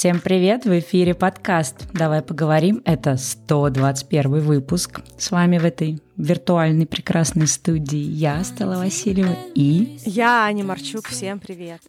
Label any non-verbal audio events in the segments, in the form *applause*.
Всем привет, в эфире подкаст «Давай поговорим». Это 121 выпуск. С вами в этой виртуальной прекрасной студии я, Стала Васильева, и... Я, Аня Марчук. Всем привет.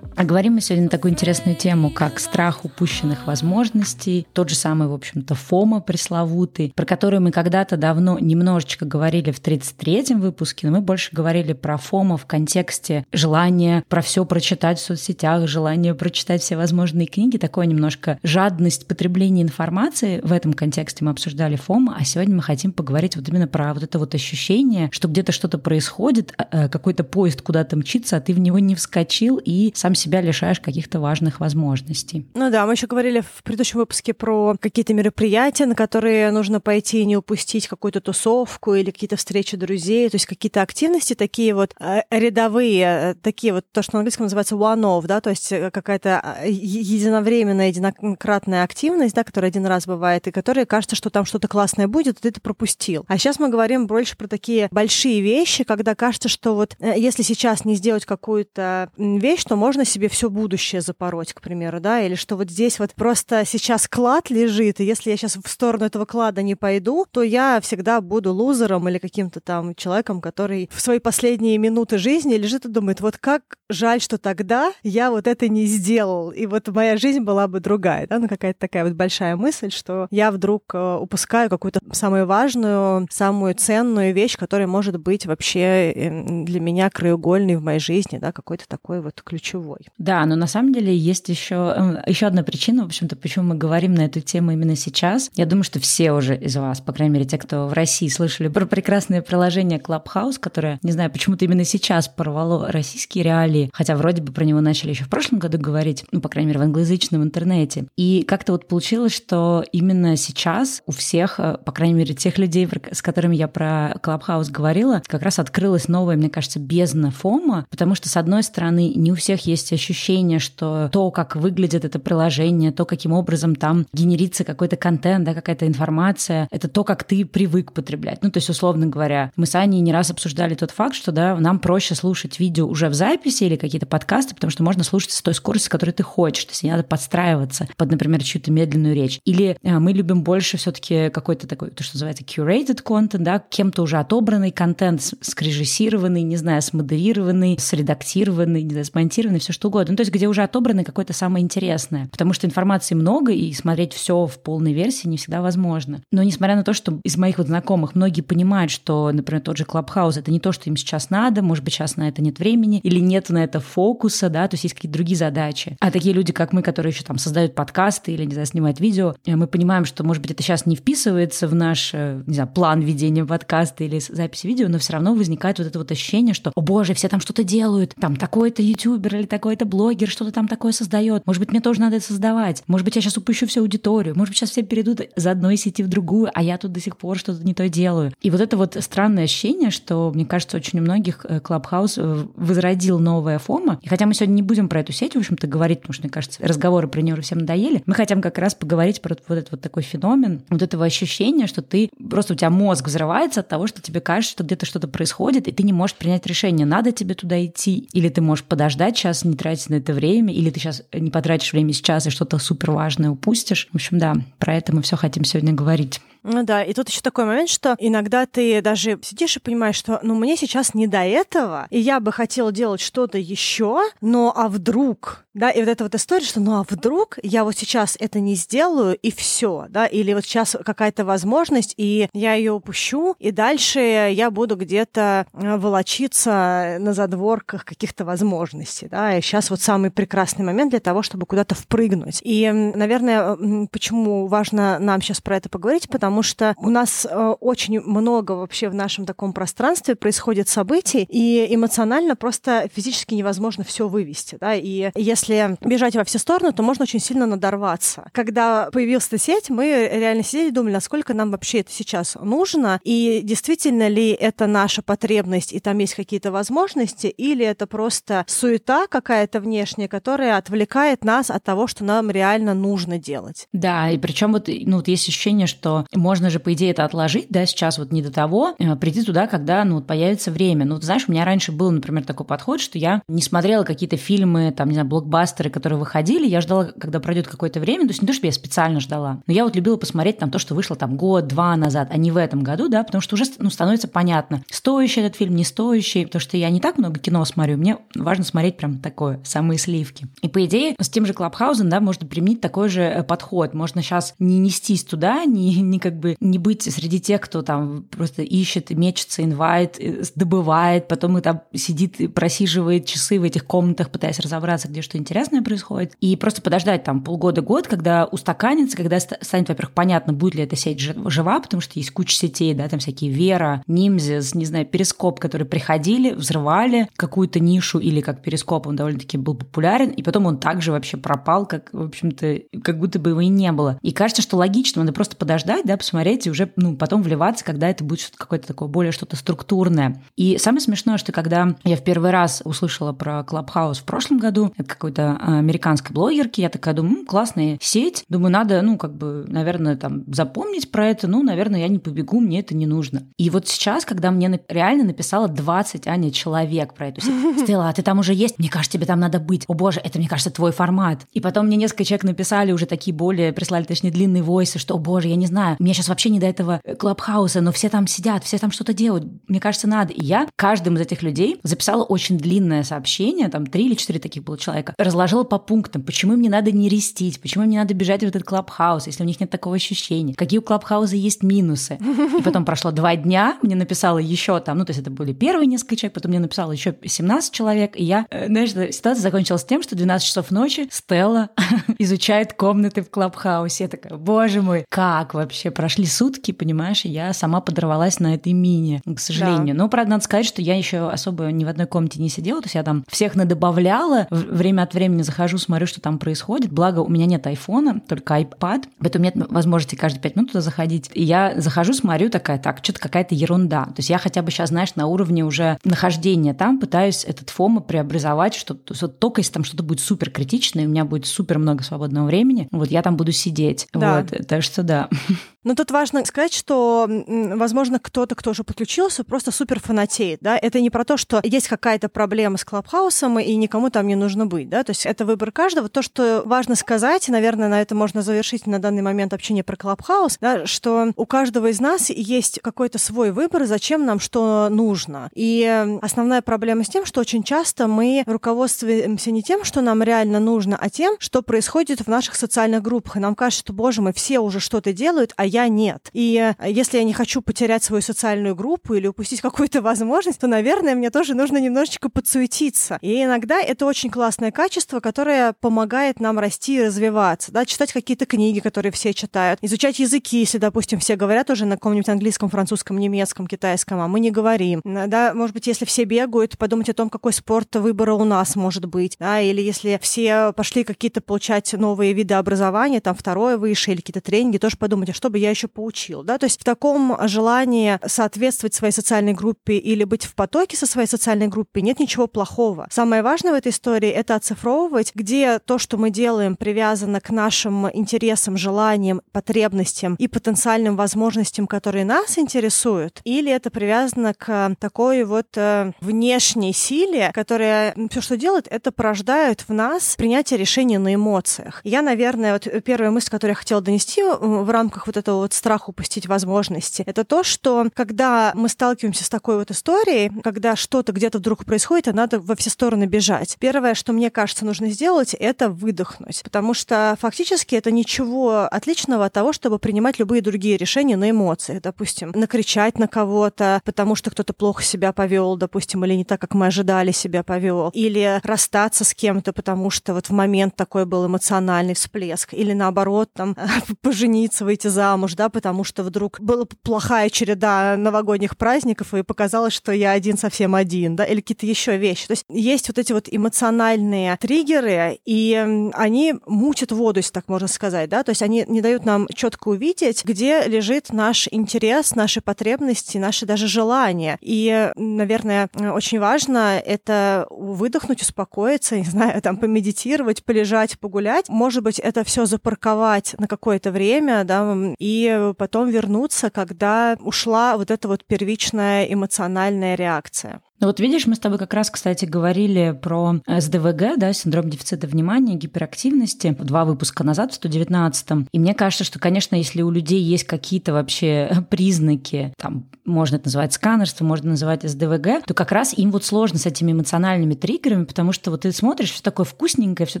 А говорим мы сегодня на такую интересную тему, как страх упущенных возможностей, тот же самый, в общем-то, ФОМа пресловутый, про который мы когда-то давно немножечко говорили в 33-м выпуске, но мы больше говорили про ФОМа в контексте желания про все прочитать в соцсетях, желания прочитать все возможные книги, такое немножко жадность потребления информации. В этом контексте мы обсуждали ФОМа, а сегодня мы хотим поговорить вот именно про вот это вот ощущение, что где-то что-то происходит, а, э, какой-то поезд куда-то мчится, а ты в него не вскочил и сам себе себя лишаешь каких-то важных возможностей. Ну да, мы еще говорили в предыдущем выпуске про какие-то мероприятия, на которые нужно пойти и не упустить какую-то тусовку или какие-то встречи друзей, то есть какие-то активности такие вот э, рядовые, э, такие вот то, что на английском называется one-off, да, то есть э, какая-то единовременная, единократная активность, да, которая один раз бывает, и которая кажется, что там что-то классное будет, и ты это пропустил. А сейчас мы говорим больше про такие большие вещи, когда кажется, что вот если сейчас не сделать какую-то вещь, то можно себе себе все будущее запороть, к примеру, да, или что вот здесь вот просто сейчас клад лежит, и если я сейчас в сторону этого клада не пойду, то я всегда буду лузером или каким-то там человеком, который в свои последние минуты жизни лежит и думает, вот как жаль, что тогда я вот это не сделал, и вот моя жизнь была бы другая, да, ну какая-то такая вот большая мысль, что я вдруг э, упускаю какую-то самую важную, самую ценную вещь, которая может быть вообще эм, для меня краеугольной в моей жизни, да, какой-то такой вот ключевой. Да, но на самом деле есть еще, эм, еще одна причина, в общем-то, почему мы говорим на эту тему именно сейчас. Я думаю, что все уже из вас, по крайней мере, те, кто в России слышали про прекрасное приложение Clubhouse, которое, не знаю, почему-то именно сейчас порвало российские реалии, хотя вроде бы про него начали еще в прошлом году говорить, ну, по крайней мере, в англоязычном интернете. И как-то вот получилось, что именно сейчас у всех, э, по крайней мере, тех людей, с которыми я про Clubhouse говорила, как раз открылась новая, мне кажется, бездна фома, потому что, с одной стороны, не у всех есть ощущение, что то, как выглядит это приложение, то, каким образом там генерится какой-то контент, да, какая-то информация, это то, как ты привык потреблять. Ну, то есть, условно говоря, мы с Аней не раз обсуждали тот факт, что да, нам проще слушать видео уже в записи или какие-то подкасты, потому что можно слушать с той скоростью, с которой ты хочешь. То есть не надо подстраиваться под, например, чью-то медленную речь. Или а, мы любим больше все-таки какой-то такой, то, что называется curated content, да, кем-то уже отобранный контент, скрежиссированный, не знаю, смодерированный, средактированный, не знаю, смонтированный, все что угодно. Ну, то есть где уже отобрано какое-то самое интересное. Потому что информации много, и смотреть все в полной версии не всегда возможно. Но несмотря на то, что из моих вот знакомых многие понимают, что, например, тот же Clubhouse — это не то, что им сейчас надо, может быть, сейчас на это нет времени, или нет на это фокуса, да, то есть есть какие-то другие задачи. А такие люди, как мы, которые еще там создают подкасты или, не знаю, снимают видео, э, мы понимаем, что, может быть, это сейчас не вписывается в наш, э, не знаю, план ведения подкаста или записи видео, но все равно возникает вот это вот ощущение, что, о боже, все там что-то делают, там такой-то ютубер или такой какой-то блогер что-то там такое создает. Может быть, мне тоже надо это создавать. Может быть, я сейчас упущу всю аудиторию. Может быть, сейчас все перейдут из одной сети в другую, а я тут до сих пор что-то не то делаю. И вот это вот странное ощущение, что, мне кажется, очень у многих Клабхаус э, возродил новая фома. И хотя мы сегодня не будем про эту сеть, в общем-то, говорить, потому что, мне кажется, разговоры про нее всем надоели, мы хотим как раз поговорить про вот этот вот такой феномен, вот этого ощущения, что ты просто у тебя мозг взрывается от того, что тебе кажется, что где-то что-то происходит, и ты не можешь принять решение, надо тебе туда идти, или ты можешь подождать сейчас, не тратить на это время, или ты сейчас не потратишь время сейчас и что-то супер важное упустишь. В общем, да, про это мы все хотим сегодня говорить. Ну да, и тут еще такой момент, что иногда ты даже сидишь и понимаешь, что ну мне сейчас не до этого, и я бы хотела делать что-то еще, но а вдруг, да, и вот эта вот история, что ну а вдруг я вот сейчас это не сделаю и все, да, или вот сейчас какая-то возможность, и я ее упущу, и дальше я буду где-то э, волочиться на задворках каких-то возможностей, да, и сейчас вот самый прекрасный момент для того, чтобы куда-то впрыгнуть. И, наверное, почему важно нам сейчас про это поговорить, потому потому что у нас э, очень много вообще в нашем таком пространстве происходит событий, и эмоционально просто физически невозможно все вывести, да, и если бежать во все стороны, то можно очень сильно надорваться. Когда появилась эта сеть, мы реально сидели и думали, насколько нам вообще это сейчас нужно, и действительно ли это наша потребность, и там есть какие-то возможности, или это просто суета какая-то внешняя, которая отвлекает нас от того, что нам реально нужно делать. Да, и причем вот, ну, вот есть ощущение, что можно же, по идее, это отложить, да, сейчас вот не до того, э, прийти туда, когда, ну, появится время. Ну, ты знаешь, у меня раньше был, например, такой подход, что я не смотрела какие-то фильмы, там, не знаю, блокбастеры, которые выходили, я ждала, когда пройдет какое-то время, то есть не то, чтобы я специально ждала, но я вот любила посмотреть там то, что вышло там год-два назад, а не в этом году, да, потому что уже ну, становится понятно, стоящий этот фильм, не стоящий, потому что я не так много кино смотрю, мне важно смотреть прям такое, самые сливки. И по идее, с тем же Клабхаузен, да, можно применить такой же э, подход. Можно сейчас не нестись туда, не, не как бы не быть среди тех, кто там просто ищет, мечется, инвайт, э, добывает, потом и там сидит и просиживает часы в этих комнатах, пытаясь разобраться, где что интересное происходит. И просто подождать там полгода-год, когда устаканится, когда станет, во-первых, понятно, будет ли эта сеть жива, потому что есть куча сетей, да, там всякие Вера, Нимзис, не знаю, Перископ, которые приходили, взрывали какую-то нишу, или как Перископ, он довольно-таки был популярен, и потом он также вообще пропал, как, в общем-то, как будто бы его и не было. И кажется, что логично, надо просто подождать, да, посмотреть и уже, ну, потом вливаться, когда это будет что-то какое-то такое более что-то структурное. И самое смешное, что когда я в первый раз услышала про Clubhouse в прошлом году, это какой-то а, американской блогерки, я такая думаю, классная сеть, думаю, надо, ну, как бы, наверное, там запомнить про это, ну, наверное, я не побегу, мне это не нужно. И вот сейчас, когда мне реально написала 20, Аня, человек про эту сеть, *laughs* Стелла, а ты там уже есть? Мне кажется, тебе там надо быть. О боже, это, мне кажется, твой формат. И потом мне несколько человек написали уже такие более, прислали, точнее, длинные войсы, что, о боже, я не знаю, мне сейчас вообще не до этого клабхауса, но все там сидят, все там что-то делают. Мне кажется, надо. И я каждым из этих людей записала очень длинное сообщение, там три или четыре таких было человека, разложила по пунктам, почему им не надо не рестить, почему им не надо бежать в этот клабхаус, если у них нет такого ощущения, какие у клабхауса есть минусы. И потом прошло два дня, мне написала еще там, ну, то есть это были первые несколько человек, потом мне написала еще 17 человек, и я, э, знаешь, ситуация закончилась тем, что 12 часов ночи Стелла *laughs* изучает комнаты в Клабхаусе. Я такая, боже мой, как вообще? Прошли сутки, понимаешь, и я сама подорвалась на этой мини, к сожалению. Да. Но, правда, надо сказать, что я еще особо ни в одной комнате не сидела, то есть я там всех надобавляла, время от времени захожу, смотрю, что там происходит. Благо, у меня нет айфона, только iPad, поэтому нет возможности каждые пять минут туда заходить. И я захожу, смотрю, такая, так, что-то какая-то ерунда. То есть я хотя бы сейчас, знаешь, на уровне уже нахождения там пытаюсь этот фома преобразовать, что вот только если там что-то будет супер критичное, у меня будет супер много свободного времени, вот я там буду сидеть. Да. Вот, так что да. *laughs* Но тут важно сказать, что, возможно, кто-то, кто уже подключился, просто супер фанатеет, да, это не про то, что есть какая-то проблема с Клабхаусом, и никому там не нужно быть, да, то есть это выбор каждого. То, что важно сказать, и, наверное, на это можно завершить на данный момент общение про Клабхаус, да, что у каждого из нас есть какой-то свой выбор, зачем нам что нужно. И основная проблема с тем, что очень часто мы руководствуемся не тем, что нам реально нужно, а тем, что происходит в наших социальных группах. И нам кажется, что, боже мой, все уже что-то делают, а я нет. И э, если я не хочу потерять свою социальную группу или упустить какую-то возможность, то, наверное, мне тоже нужно немножечко подсуетиться. И иногда это очень классное качество, которое помогает нам расти и развиваться, да, читать какие-то книги, которые все читают, изучать языки, если, допустим, все говорят уже на каком-нибудь английском, французском, немецком, китайском, а мы не говорим. Да, может быть, если все бегают, подумать о том, какой спорт выбора у нас может быть, да, или если все пошли какие-то получать новые виды образования, там второе выше или какие-то тренинги, тоже подумать, а что бы бы я еще поучил, да, то есть в таком желании соответствовать своей социальной группе или быть в потоке со своей социальной группой нет ничего плохого. Самое важное в этой истории — это оцифровывать, где то, что мы делаем, привязано к нашим интересам, желаниям, потребностям и потенциальным возможностям, которые нас интересуют, или это привязано к такой вот э, внешней силе, которая все, что делает, это порождает в нас принятие решений на эмоциях. Я, наверное, вот первая мысль, которую я хотела донести в рамках вот этого этого вот страх упустить возможности, это то, что когда мы сталкиваемся с такой вот историей, когда что-то где-то вдруг происходит, и надо во все стороны бежать. Первое, что мне кажется нужно сделать, это выдохнуть, потому что фактически это ничего отличного от того, чтобы принимать любые другие решения на эмоциях. Допустим, накричать на кого-то, потому что кто-то плохо себя повел, допустим, или не так, как мы ожидали себя повел, или расстаться с кем-то, потому что вот в момент такой был эмоциональный всплеск, или наоборот, там, *laughs* пожениться, выйти замуж, замуж, да, потому что вдруг была плохая череда новогодних праздников, и показалось, что я один совсем один, да, или какие-то еще вещи. То есть есть вот эти вот эмоциональные триггеры, и они мучат воду, если так можно сказать, да, то есть они не дают нам четко увидеть, где лежит наш интерес, наши потребности, наши даже желания. И, наверное, очень важно это выдохнуть, успокоиться, не знаю, там помедитировать, полежать, погулять. Может быть, это все запарковать на какое-то время, да, и и потом вернуться, когда ушла вот эта вот первичная эмоциональная реакция. Ну вот видишь, мы с тобой как раз, кстати, говорили про СДВГ, да, синдром дефицита внимания, гиперактивности, два выпуска назад, в 119-м. И мне кажется, что, конечно, если у людей есть какие-то вообще *laughs* признаки, там, можно это называть сканерство, можно называть СДВГ, то как раз им вот сложно с этими эмоциональными триггерами, потому что вот ты смотришь, все такое вкусненькое, все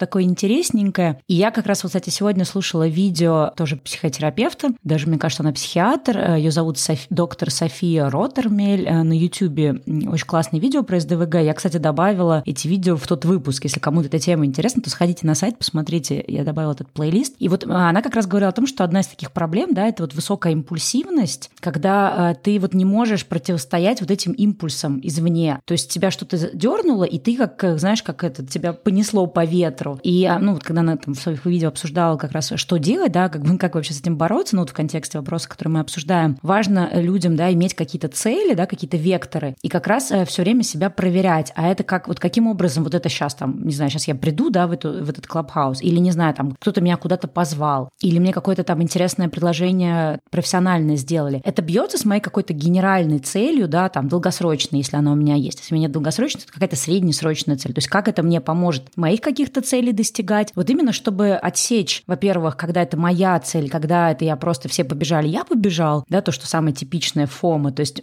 такое интересненькое. И я как раз вот, кстати, сегодня слушала видео тоже психотерапевта, даже мне кажется, она психиатр, ее зовут Софи, доктор София Роттермель э, на YouTube, очень классное видео про СДВГ. Я, кстати, добавила эти видео в тот выпуск. Если кому-то эта тема интересна, то сходите на сайт, посмотрите, я добавила этот плейлист. И вот э, она как раз говорила о том, что одна из таких проблем, да, это вот высокая импульсивность, когда э, ты вот не можешь противостоять вот этим импульсам извне. То есть тебя что-то дернуло, и ты как, знаешь, как это, тебя понесло по ветру. И, а, ну, вот когда она там в своих видео обсуждала как раз, что делать, да, как, *laughs* как вообще с этим бороться, ну, вот в контексте вопроса, который мы обсуждаем, важно людям, да, иметь какие-то цели, да, какие-то векторы, и как раз э, все время себя проверять. А это как, вот каким образом вот это сейчас там, не знаю, сейчас я приду, да, в, эту, в этот клабхаус, или, не знаю, там, кто-то меня куда-то позвал, или мне какое-то там интересное предложение профессиональное сделали. Это бьется с моей какой-то генеральной целью, да, там, долгосрочной, если она у меня есть. Если у меня нет долгосрочной, то какая-то среднесрочная цель. То есть как это мне поможет моих каких-то целей достигать. Вот именно чтобы отсечь, во-первых, когда это моя цель, когда это я просто все побежали, я побежал, да, то, что самое типичное фома, то есть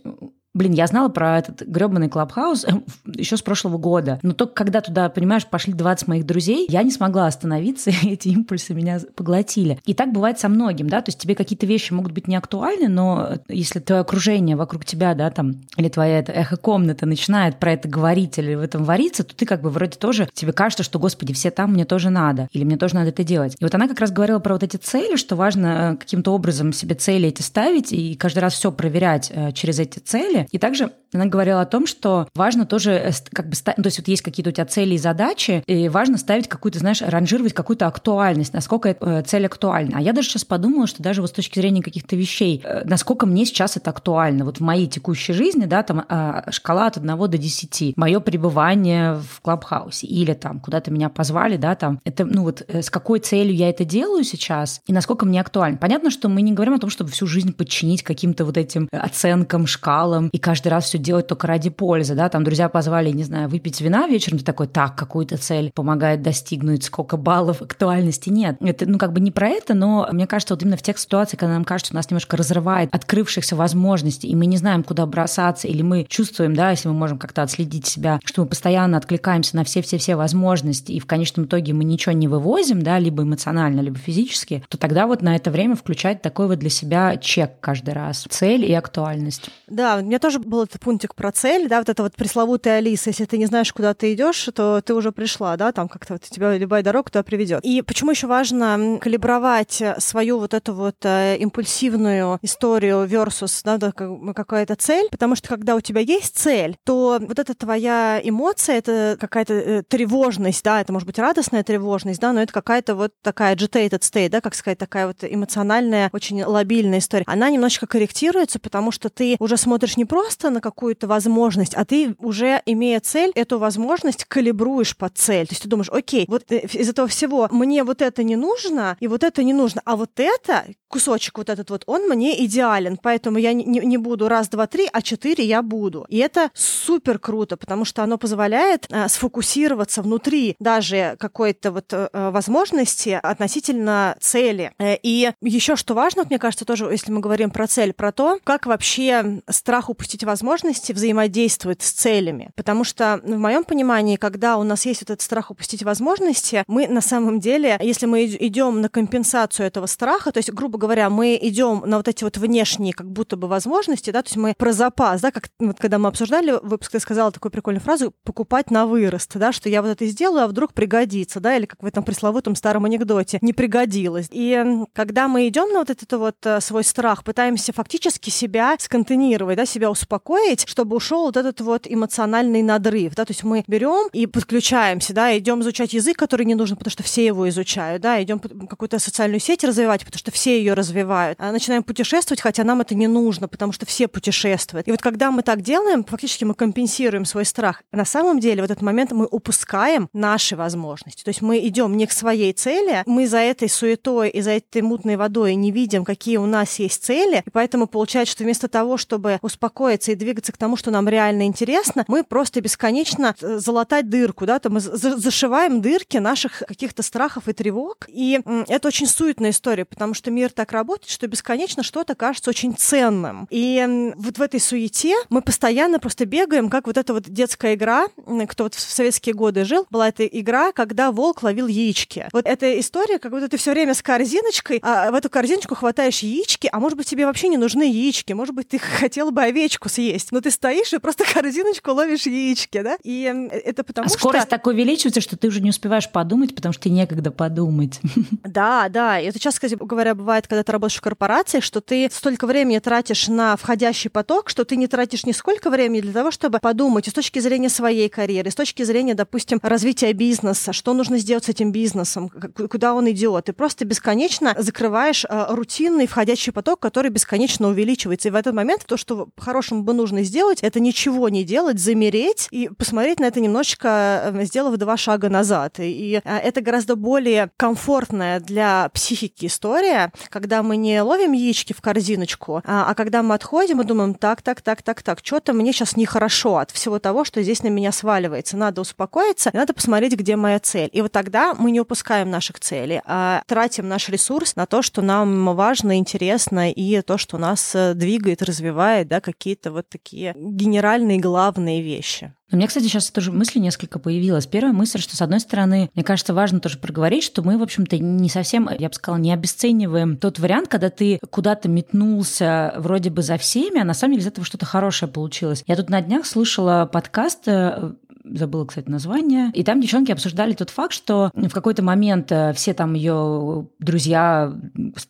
Блин, я знала про этот гребаный клабхаус э, *laughs* еще с прошлого года. Но только когда туда, понимаешь, пошли 20 моих друзей, я не смогла остановиться, *laughs* и эти импульсы меня поглотили. И так бывает со многим, да, то есть тебе какие-то вещи могут быть не актуальны, но если твое окружение вокруг тебя, да, там, или твоя эта эхо-комната начинает про это говорить или в этом вариться, то ты как бы вроде тоже, тебе кажется, что, господи, все там, мне тоже надо, или мне тоже надо это делать. И вот она как раз говорила про вот эти цели, что важно э, каким-то образом себе цели эти ставить и каждый раз все проверять э, через эти цели, и также она говорила о том, что важно тоже э, как бы, ну, то есть вот есть какие-то у тебя цели и задачи, и важно ставить какую-то, знаешь, ранжировать какую-то актуальность, насколько э, цель актуальна. А я даже сейчас подумала, что даже вот с точки зрения каких-то вещей, э, насколько мне сейчас это актуально. Вот в моей текущей жизни, да, там а, шкала от 1 до 10, мое пребывание в клабхаусе или там куда-то меня позвали, да, там, это, ну вот с какой целью я это делаю сейчас и насколько мне актуально. Понятно, что мы не говорим о том, чтобы всю жизнь подчинить каким-то вот этим оценкам, шкалам и каждый раз все делать только ради пользы, да, там друзья позвали, не знаю, выпить вина вечером, ты такой, так, какую-то цель помогает достигнуть, сколько баллов актуальности, нет. Это, ну, как бы не про это, но мне кажется, вот именно в тех ситуациях, когда нам кажется, что нас немножко разрывает открывшихся возможностей, и мы не знаем, куда бросаться, или мы чувствуем, да, если мы можем как-то отследить себя, что мы постоянно откликаемся на все-все-все возможности, и в конечном итоге мы ничего не вывозим, да, либо эмоционально, либо физически, то тогда вот на это время включать такой вот для себя чек каждый раз. Цель и актуальность. Да, мне тоже был этот пунктик про цель, да, вот это вот пресловутая Алиса, если ты не знаешь, куда ты идешь, то ты уже пришла, да, там как-то вот тебя любая дорога туда приведет. И почему еще важно калибровать свою вот эту вот э, импульсивную историю versus, да, какая-то цель, потому что когда у тебя есть цель, то вот эта твоя эмоция, это какая-то э, тревожность, да, это может быть радостная тревожность, да, но это какая-то вот такая agitated state, да, как сказать, такая вот эмоциональная, очень лобильная история. Она немножечко корректируется, потому что ты уже смотришь не просто на какую-то возможность, а ты уже, имея цель, эту возможность калибруешь под цель. То есть ты думаешь, окей, вот э, из этого всего мне вот это не нужно, и вот это не нужно, а вот это, кусочек вот этот вот, он мне идеален, поэтому я не, не буду раз, два, три, а четыре я буду. И это супер круто, потому что оно позволяет э, сфокусироваться внутри даже какой-то вот э, возможности относительно цели. Э, и еще что важно, мне кажется, тоже, если мы говорим про цель, про то, как вообще страх упустить возможности взаимодействует с целями. Потому что в моем понимании, когда у нас есть вот этот страх упустить возможности, мы на самом деле, если мы идем на компенсацию этого страха, то есть, грубо говоря, мы идем на вот эти вот внешние как будто бы возможности, да, то есть мы про запас, да, как вот когда мы обсуждали выпуск, ты сказала такую прикольную фразу «покупать на вырост», да, что я вот это сделаю, а вдруг пригодится, да, или как в этом пресловутом старом анекдоте «не пригодилось». И когда мы идем на вот этот вот э, свой страх, пытаемся фактически себя сконтейнировать, да, себя успокоить, ускорить, чтобы ушел вот этот вот эмоциональный надрыв, да, то есть мы берем и подключаемся, да, идем изучать язык, который не нужен, потому что все его изучают, да, идем какую-то социальную сеть развивать, потому что все ее развивают, а начинаем путешествовать, хотя нам это не нужно, потому что все путешествуют. И вот когда мы так делаем, фактически мы компенсируем свой страх. На самом деле в этот момент мы упускаем наши возможности. То есть мы идем не к своей цели, мы за этой суетой и за этой мутной водой не видим, какие у нас есть цели, и поэтому получается, что вместо того, чтобы успокоиться и двигаться к тому, что нам реально интересно, мы просто бесконечно э, залатать дырку, да, то мы зашиваем дырки наших каких-то страхов и тревог, и это очень суетная история, потому что мир так работает, что бесконечно что-то кажется очень ценным. И вот в этой суете мы постоянно просто бегаем, как вот эта вот детская игра, кто вот в советские годы жил, была эта игра, когда волк ловил яички. Вот эта история, как будто ты все время с корзиночкой, а в эту корзиночку хватаешь яички, а может быть тебе вообще не нужны яички, может быть ты *laughs* хотела бы овечку съесть, но ты стоишь и просто *laughs* корзиночку ловишь яички, да? И это потому а что... скорость так увеличивается, что ты уже не успеваешь подумать, потому что тебе некогда подумать. *laughs* Да, да. И это часто, кстати говоря, бывает, когда ты работаешь в корпорации, что ты столько времени тратишь на входящий поток, что ты не тратишь нисколько времени для того, чтобы подумать и с точки зрения своей карьеры, с точки зрения, допустим, развития бизнеса, что нужно сделать с этим бизнесом, куда он идет. Ты просто бесконечно закрываешь э, рутинный входящий поток, который бесконечно увеличивается. И в этот момент то, что по-хорошему бы нужно сделать, это ничего не делать, замереть и посмотреть на это немножечко, э, сделав два шага назад. И э, это гораздо более комфортная для психики история, когда мы не ловим яички в корзиночку, а, а когда мы отходим и думаем, так, так, так, так, так, что-то мне сейчас нехорошо от всего того, что здесь на меня сваливается. Надо успокоиться, надо посмотреть, где моя цель. И вот тогда мы не упускаем наших целей, а тратим наш ресурс на то, что нам важно, интересно, и то, что нас э, двигает, развивает, да, какие-то вот такие генеральные главные вещи. У меня, кстати, сейчас тоже мысли несколько появилась. Первая мысль, что, с одной стороны, мне кажется, важно тоже проговорить, что мы, в общем-то, не совсем, я бы сказала, не обесцениваем тот вариант, когда ты куда-то метнулся вроде бы за всеми, а на самом деле из этого что-то хорошее получилось. Я тут на днях слышала подкаст э, забыла, кстати, название. И там девчонки обсуждали тот факт, что в какой-то момент э, все там ее друзья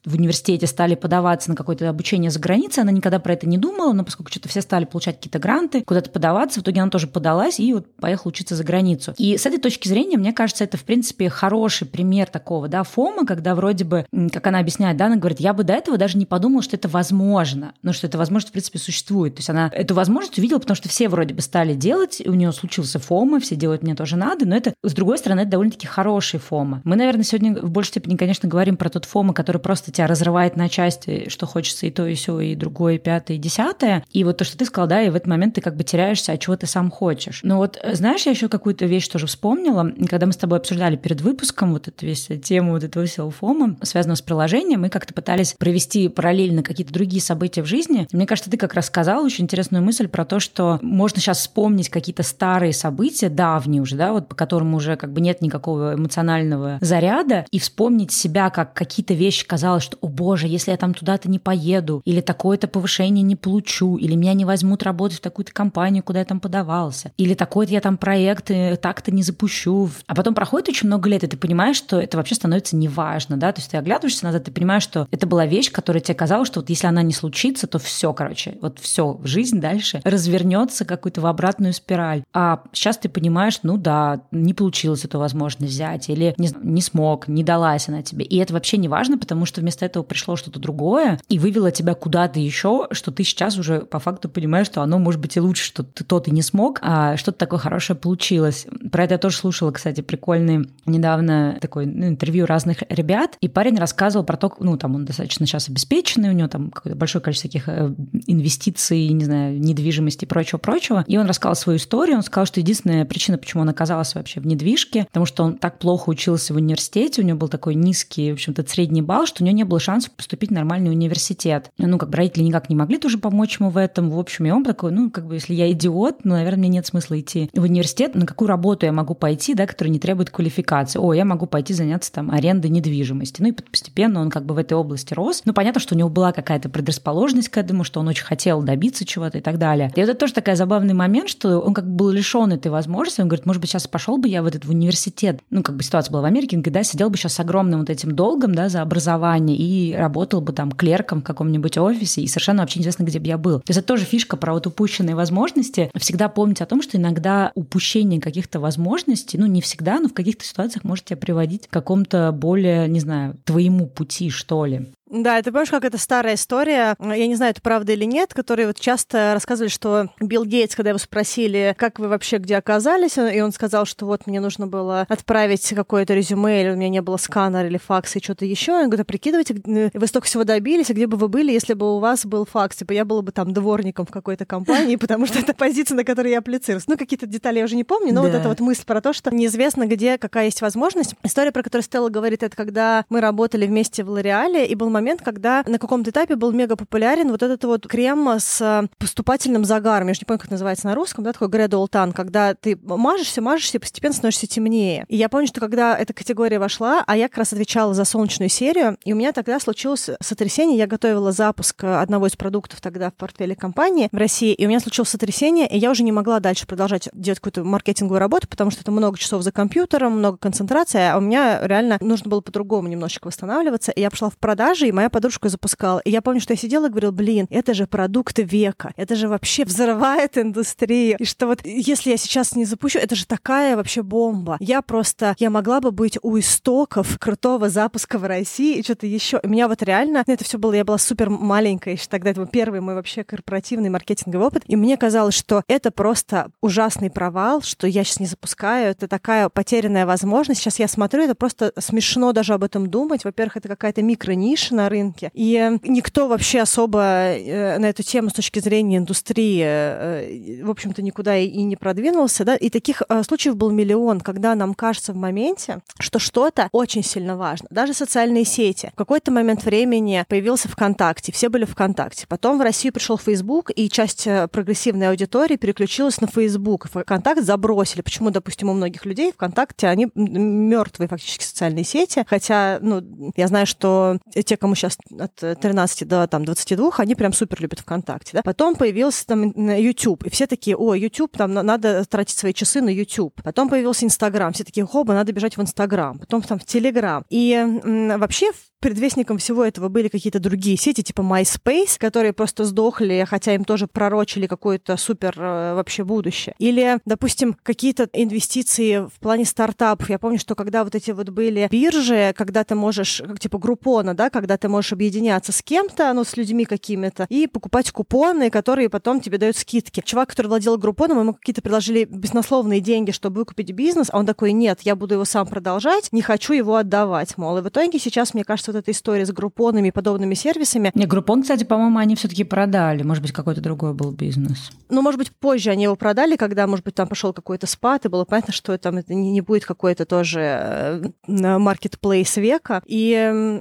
в университете стали подаваться на какое-то обучение за границей. Она никогда про это не думала, но поскольку что-то все стали получать какие-то гранты, куда-то подаваться, в итоге она тоже подалась и вот поехала учиться за границу. И с этой точки зрения, мне кажется, это, в принципе, хороший пример такого, да, фома, когда вроде бы, как она объясняет, да, она говорит, я бы до этого даже не подумала, что это возможно, но что это возможность, в принципе, существует. То есть она эту возможность увидела, потому что все вроде бы стали делать, у нее случился фома, все делают мне тоже надо, но это, с другой стороны, это довольно-таки хороший фома. Мы, наверное, сегодня в большей степени, конечно, говорим про тот фома, который просто тебя разрывает на части, что хочется и то, и все, и другое, и пятое, и десятое. И вот то, что ты сказал, да, и в этот момент ты как бы теряешься, а чего ты сам хочешь. Но вот знаешь, я еще какую-то вещь тоже вспомнила, когда мы с тобой обсуждали перед выпуском вот эту весь тему вот этого всего фома, связанного с приложением, мы как-то пытались провести параллельно какие-то другие события в жизни. мне кажется, ты как раз сказал очень интересную мысль про то, что можно сейчас вспомнить какие-то старые события, давний уже, да, вот по которому уже как бы нет никакого эмоционального заряда, и вспомнить себя, как какие-то вещи казалось, что, о боже, если я там туда-то не поеду, или такое-то повышение не получу, или меня не возьмут работать в такую-то компанию, куда я там подавался, или такой-то я там проект э, так-то не запущу. А потом проходит очень много лет, и ты понимаешь, что это вообще становится неважно, да, то есть ты оглядываешься назад, ты понимаешь, что это была вещь, которая тебе казалось, что вот если она не случится, то все, короче, вот все, жизнь дальше развернется какую-то в обратную спираль. А сейчас ты понимаешь, ну да, не получилось эту возможность взять, или не, не смог, не далась она тебе. И это вообще не важно, потому что вместо этого пришло что-то другое и вывело тебя куда-то еще, что ты сейчас уже по факту понимаешь, что оно может быть и лучше, что ты тот и не смог, а что-то такое хорошее получилось. Про это я тоже слушала, кстати, прикольный недавно такой ну, интервью разных ребят, и парень рассказывал про то, ну там он достаточно сейчас обеспеченный, у него там какое-то большое количество таких э, инвестиций, не знаю, недвижимости и прочего-прочего. И он рассказал свою историю, он сказал, что единственная причина, почему он оказался вообще в недвижке, потому что он так плохо учился в университете, у него был такой низкий, в общем-то, средний балл, что у него не было шансов поступить в нормальный университет. Ну, как бы родители никак не могли тоже помочь ему в этом. В общем, и он такой, ну, как бы, если я идиот, ну, наверное, мне нет смысла идти в университет. На какую работу я могу пойти, да, которая не требует квалификации? О, я могу пойти заняться там арендой недвижимости. Ну, и постепенно он как бы в этой области рос. Ну, понятно, что у него была какая-то предрасположенность к этому, что он очень хотел добиться чего-то и так далее. И это тоже такой забавный момент, что он как бы был лишен этой этой возможности. Он говорит, может быть, сейчас пошел бы я в этот в университет. Ну, как бы ситуация была в Америке, он говорит, да, сидел бы сейчас с огромным вот этим долгом, да, за образование и работал бы там клерком в каком-нибудь офисе, и совершенно вообще неизвестно, где бы я был. То есть это тоже фишка про вот упущенные возможности. Всегда помнить о том, что иногда упущение каких-то возможностей, ну, не всегда, но в каких-то ситуациях может тебя приводить к какому-то более, не знаю, твоему пути, что ли. Да, ты помнишь, как это старая история, я не знаю, это правда или нет, которые вот часто рассказывали, что Билл Гейтс, когда его спросили, как вы вообще где оказались, и он сказал, что вот мне нужно было отправить какое-то резюме, или у меня не было сканера или факса и что-то еще. Он говорит, а прикидывайте, вы столько всего добились, а где бы вы были, если бы у вас был факс? Типа я была бы там дворником в какой-то компании, *laughs* потому что это позиция, на которой я аплицировалась. Ну, какие-то детали я уже не помню, но да. вот эта вот мысль про то, что неизвестно, где какая есть возможность. История, про которую Стелла говорит, это когда мы работали вместе в Лореале, и был момент, когда на каком-то этапе был мега популярен вот этот вот крем с э, поступательным загаром. Я же не помню, как называется на русском, да, такой gradual tan, когда ты мажешься, мажешься, и постепенно становишься темнее. И я помню, что когда эта категория вошла, а я как раз отвечала за солнечную серию, и у меня тогда случилось сотрясение. Я готовила запуск одного из продуктов тогда в портфеле компании в России, и у меня случилось сотрясение, и я уже не могла дальше продолжать делать какую-то маркетинговую работу, потому что это много часов за компьютером, много концентрации, а у меня реально нужно было по-другому немножечко восстанавливаться. И я пошла в продажи, и моя подружку запускала. И я помню, что я сидела и говорила, блин, это же продукты века, это же вообще взрывает индустрию. И что вот если я сейчас не запущу, это же такая вообще бомба. Я просто, я могла бы быть у истоков крутого запуска в России и что-то еще. У меня вот реально, ну, это все было, я была супер маленькая еще тогда, это был первый мой вообще корпоративный маркетинговый опыт. И мне казалось, что это просто ужасный провал, что я сейчас не запускаю, это такая потерянная возможность. Сейчас я смотрю, это просто смешно даже об этом думать. Во-первых, это какая-то микрониша на рынке. И никто вообще особо э, на эту тему с точки зрения индустрии, э, в общем-то, никуда и не продвинулся. Да? И таких э, случаев был миллион, когда нам кажется в моменте, что что-то очень сильно важно. Даже социальные сети. В какой-то момент времени появился ВКонтакте, все были ВКонтакте. Потом в Россию пришел Facebook, и часть прогрессивной аудитории переключилась на Facebook. ВКонтакт забросили. Почему, допустим, у многих людей ВКонтакте, они мертвые фактически социальные сети. Хотя, ну, я знаю, что те, кому сейчас от 13 до там, 22, они прям супер любят ВКонтакте. Да? Потом появился там YouTube, и все такие, о, YouTube, там надо тратить свои часы на YouTube. Потом появился Инстаграм, все такие, хоба, надо бежать в Инстаграм. Потом там в Телеграм. И м, вообще предвестником всего этого были какие-то другие сети, типа MySpace, которые просто сдохли, хотя им тоже пророчили какое-то супер э, вообще будущее. Или, допустим, какие-то инвестиции в плане стартапов. Я помню, что когда вот эти вот были биржи, когда ты можешь, как типа группона, да, когда ты можешь объединяться с кем-то, ну, с людьми какими-то, и покупать купоны, которые потом тебе дают скидки. Чувак, который владел группоном, ему какие-то предложили баснословные деньги, чтобы выкупить бизнес, а он такой, нет, я буду его сам продолжать, не хочу его отдавать, мол. И в итоге сейчас, мне кажется, вот эта история с группонами и подобными сервисами. Не, группон, кстати, по-моему, они все таки продали. Может быть, какой-то другой был бизнес. Ну, может быть, позже они его продали, когда, может быть, там пошел какой-то спад, и было понятно, что там это не, будет какой-то тоже маркетплейс э, века. И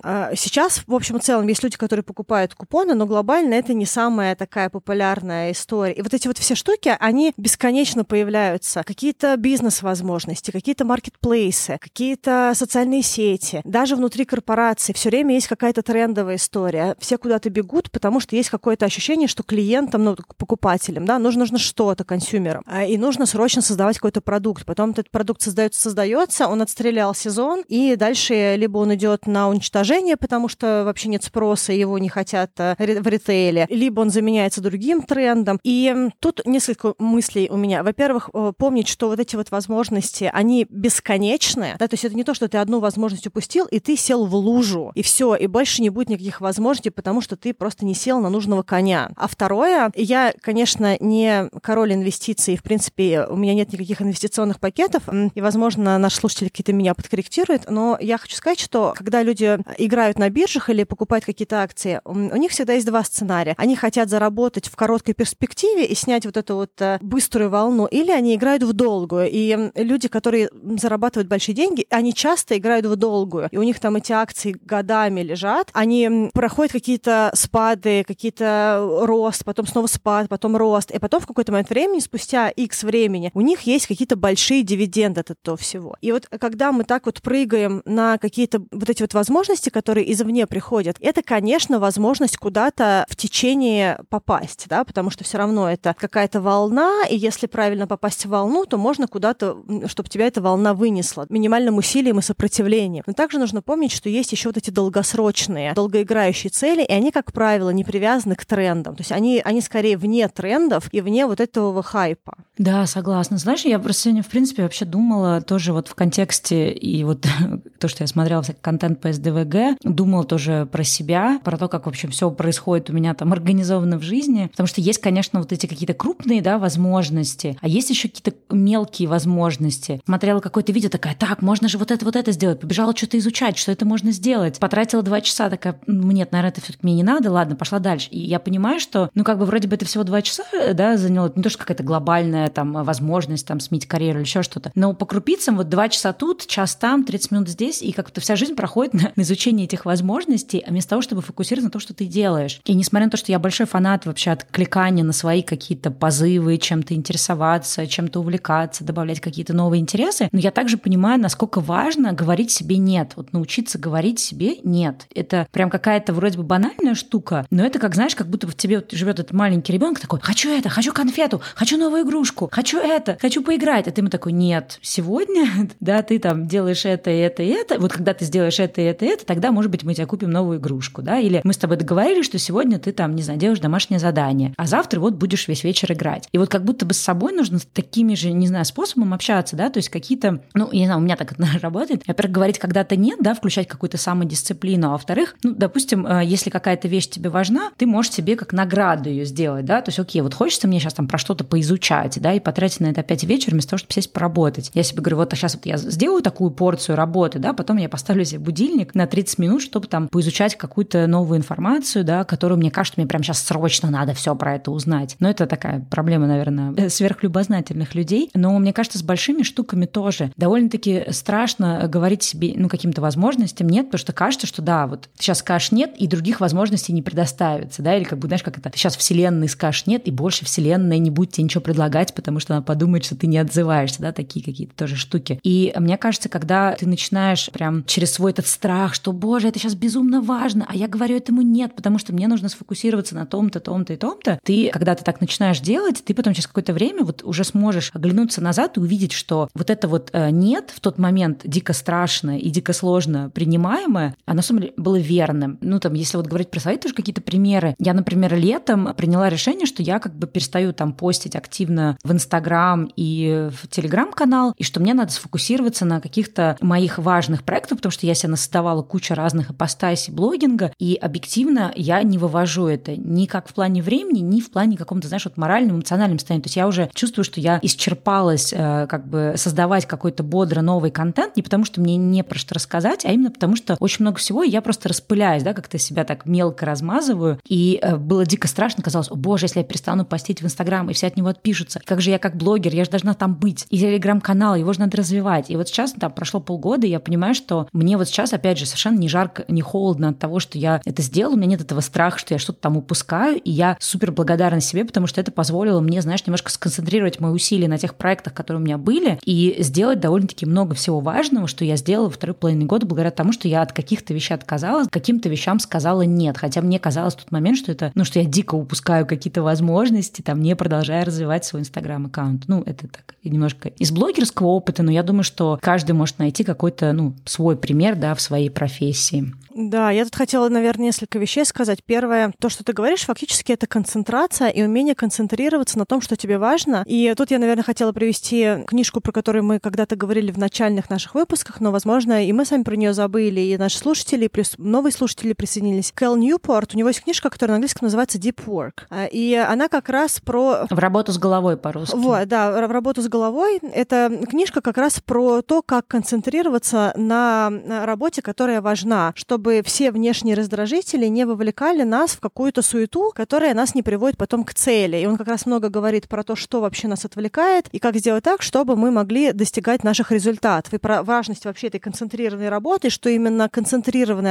э, сейчас, в общем и целом, есть люди, которые покупают купоны, но глобально это не самая такая популярная история. И вот эти вот все штуки, они бесконечно появляются. Какие-то бизнес-возможности, какие-то маркетплейсы, какие-то социальные сети, даже внутри корпорации все время есть какая-то трендовая история. Все куда-то бегут, потому что есть какое-то ощущение, что клиентам, ну, покупателям, да, нужно, нужно что-то консюмерам. А, и нужно срочно создавать какой-то продукт. Потом этот продукт создается, создается, он отстрелял сезон, и дальше либо он идет на уничтожение, потому что вообще нет спроса, его не хотят э, в ритейле, либо он заменяется другим трендом. И тут несколько мыслей у меня. Во-первых, помнить, что вот эти вот возможности, они бесконечны. Да, то есть это не то, что ты одну возможность упустил, и ты сел в лужу, и все, и больше не будет никаких возможностей, потому что ты просто не сел на нужного коня. А второе, я, конечно, не король инвестиций, в принципе, у меня нет никаких инвестиционных пакетов, и, возможно, наш слушатель какие-то меня подкорректирует, но я хочу сказать, что когда люди играют на биржах или покупают какие-то акции, у них всегда есть два сценария. Они хотят заработать в короткой перспективе и снять вот эту вот э, быструю волну, или они играют в долгую. И люди, которые зарабатывают большие деньги, они часто играют в долгую, и у них там эти акции годами лежат, они проходят какие-то спады, какие-то рост, потом снова спад, потом рост, и потом в какой-то момент времени, спустя X времени, у них есть какие-то большие дивиденды от этого всего. И вот когда мы так вот прыгаем на какие-то вот эти вот возможности, которые извне приходят, это, конечно, возможность куда-то в течение попасть, да, потому что все равно это какая-то волна, и если правильно попасть в волну, то можно куда-то, чтобы тебя эта волна вынесла минимальным усилием и сопротивлением. Но также нужно помнить, что есть еще вот эти долгосрочные, долгоиграющие цели, и они, как правило, не привязаны к трендам. То есть они, они скорее вне трендов и вне вот этого хайпа. Да, согласна. Знаешь, я просто сегодня, в принципе, вообще думала тоже вот в контексте и вот *laughs* то, что я смотрела всякий контент по СДВГ, думала тоже про себя, про то, как вообще все происходит у меня там организовано в жизни. Потому что есть, конечно, вот эти какие-то крупные, да, возможности, а есть еще какие-то мелкие возможности. Смотрела какое-то видео, такая, так, можно же вот это, вот это сделать. Побежала что-то изучать, что это можно сделать. Потратила два часа, такая, нет, наверное, это все-таки мне не надо, ладно, пошла дальше. И я понимаю, что, ну как бы вроде бы это всего два часа, да, заняло, не то, что какая-то глобальная там возможность там сменить карьеру или еще что-то. Но по крупицам вот два часа тут, час там, 30 минут здесь, и как-то вся жизнь проходит на, на изучении этих возможностей, а вместо того, чтобы фокусироваться на том, что ты делаешь. И несмотря на то, что я большой фанат вообще откликания на свои какие-то позывы, чем-то интересоваться, чем-то увлекаться, добавлять какие-то новые интересы, но я также понимаю, насколько важно говорить себе «нет». Вот научиться говорить себе «нет». Это прям какая-то вроде бы банальная штука, но это как, знаешь, как будто в тебе вот живет этот маленький ребенок такой «хочу это, хочу конфету, хочу новую игрушку, хочу это, хочу поиграть». А ты ему такой «нет, сегодня, *laughs* да, ты там делаешь это это это, вот когда ты сделаешь это это это, тогда, может быть, мы тебе купим новую игрушку, да, или мы с тобой договорились, что сегодня ты там, не знаю, делаешь домашнее задание, а завтра вот будешь весь вечер играть. И вот как будто бы с собой нужно такими же, не знаю, способом общаться, да, то есть какие-то, ну, я не знаю, у меня так это *laughs* работает. Во-первых, говорить когда-то нет, да, включать какую-то самодисциплину, а во-вторых, ну, допустим, э, если какая-то вещь тебе важна, ты можешь себе как награду ее сделать, да, то есть, окей, вот хочется мне сейчас там про что-то поизучать, да, и потратить на это опять вечер вместо того, чтобы сесть поработать. Я себе говорю, вот а сейчас вот я сделаю такую порцию работы, да, потом я поставлю себе будильник на 30 минут, чтобы там поизучать какую-то новую информацию, да, которую мне кажется, мне прямо сейчас срочно надо все про это узнать. Но это такая проблема, наверное, сверхлюбознательных людей. Но мне кажется, с большими штуками тоже довольно-таки страшно говорить себе, ну, каким-то возможностям нет, потому что кажется, что да, вот сейчас скажешь нет, и других возможностей не предоставится, да, или как бы, знаешь, как это, сейчас вселенной скажешь нет, и больше вселенная не будет тебе ничего предлагать, потому что она подумает, что ты не отзываешься, да, такие какие-то тоже штуки. И мне кажется, когда ты начинаешь прям через свой этот страх, что, боже, это сейчас безумно важно, а я говорю этому нет, потому что мне нужно сфокусироваться на том-то, том-то и том-то, ты, когда ты так начинаешь делать, ты потом через какое-то время вот уже сможешь оглянуться назад и увидеть, что вот это вот э, нет в тот момент дико страшное и дико сложно принимаемое, оно, на самом деле, было верным. Ну, там, если вот говорить про свои тоже какие-то примеры, я, например, летом приняла решение, что я как бы перестаю там постить активно в Инстаграм и в Телеграм-канал, и что мне надо сфокусироваться на каких-то моих важных проектах, потому что я себе насоздавала кучу разных ипостасей блогинга, и объективно я не вывожу это ни как в плане времени, ни в плане каком-то, знаешь, вот моральном, эмоциональном состоянии. То есть я уже чувствую, что я исчерпалась э, как бы создавать какой-то бодро новый контент, не потому что мне не про что рассказать, а именно потому что очень много всего, и я просто распыляюсь, да, как-то себя так мелко размазываю, и э, было дико страшно, казалось, о боже, если я перестану постить в Инстаграм, и все от него отпишутся, как же я как блогер, я же должна там быть, и Телеграм-канал, его же надо развивать. И вот сейчас, там, прошло полгода, и я понимаю, что мне вот сейчас, опять же, совершенно не жарко, не холодно от того, что я это сделала, у меня нет этого страха, что я что-то там упускаю, и я супер благодарна себе, потому что это позволило мне, знаешь, немножко сконцентрировать мои усилия на тех проектах, которые у меня были, и сделать довольно-таки много всего важного, что я сделала второй половине года благодаря тому, что я от каких-то вещей отказалась, каким-то вещам сказала нет. Хотя мне казалось в тот момент, что это, ну, что я дико упускаю какие-то возможности, там, не продолжая развивать свой инстаграм-аккаунт. Ну, это так, немножко из блогерского опыта, но я думаю, что каждый может найти какой-то, ну, свой пример, да, в своей профессии. Да, я тут хотела, наверное, несколько вещей сказать. Первое, то, что ты говоришь, фактически это концентрация и умение концентрироваться на том, что тебе важно. И тут я, наверное, хотела привести книжку, про которую мы когда-то говорили в начальных наших выпусках, но, возможно, и мы сами про нее забыли, и наши слушатели, плюс новые слушатели присоединились. Кэл Ньюпорт, у него есть книжка, которая на английском называется Deep Work. А, и она как раз про... В работу с головой по-русски. Вот, да, в работу с головой. Это книжка как раз про то, как концентрироваться на работе, которая важна, чтобы чтобы все внешние раздражители не вовлекали нас в какую-то суету, которая нас не приводит потом к цели. И он как раз много говорит про то, что вообще нас отвлекает, и как сделать так, чтобы мы могли достигать наших результатов. И про важность вообще этой концентрированной работы, что именно концентрированная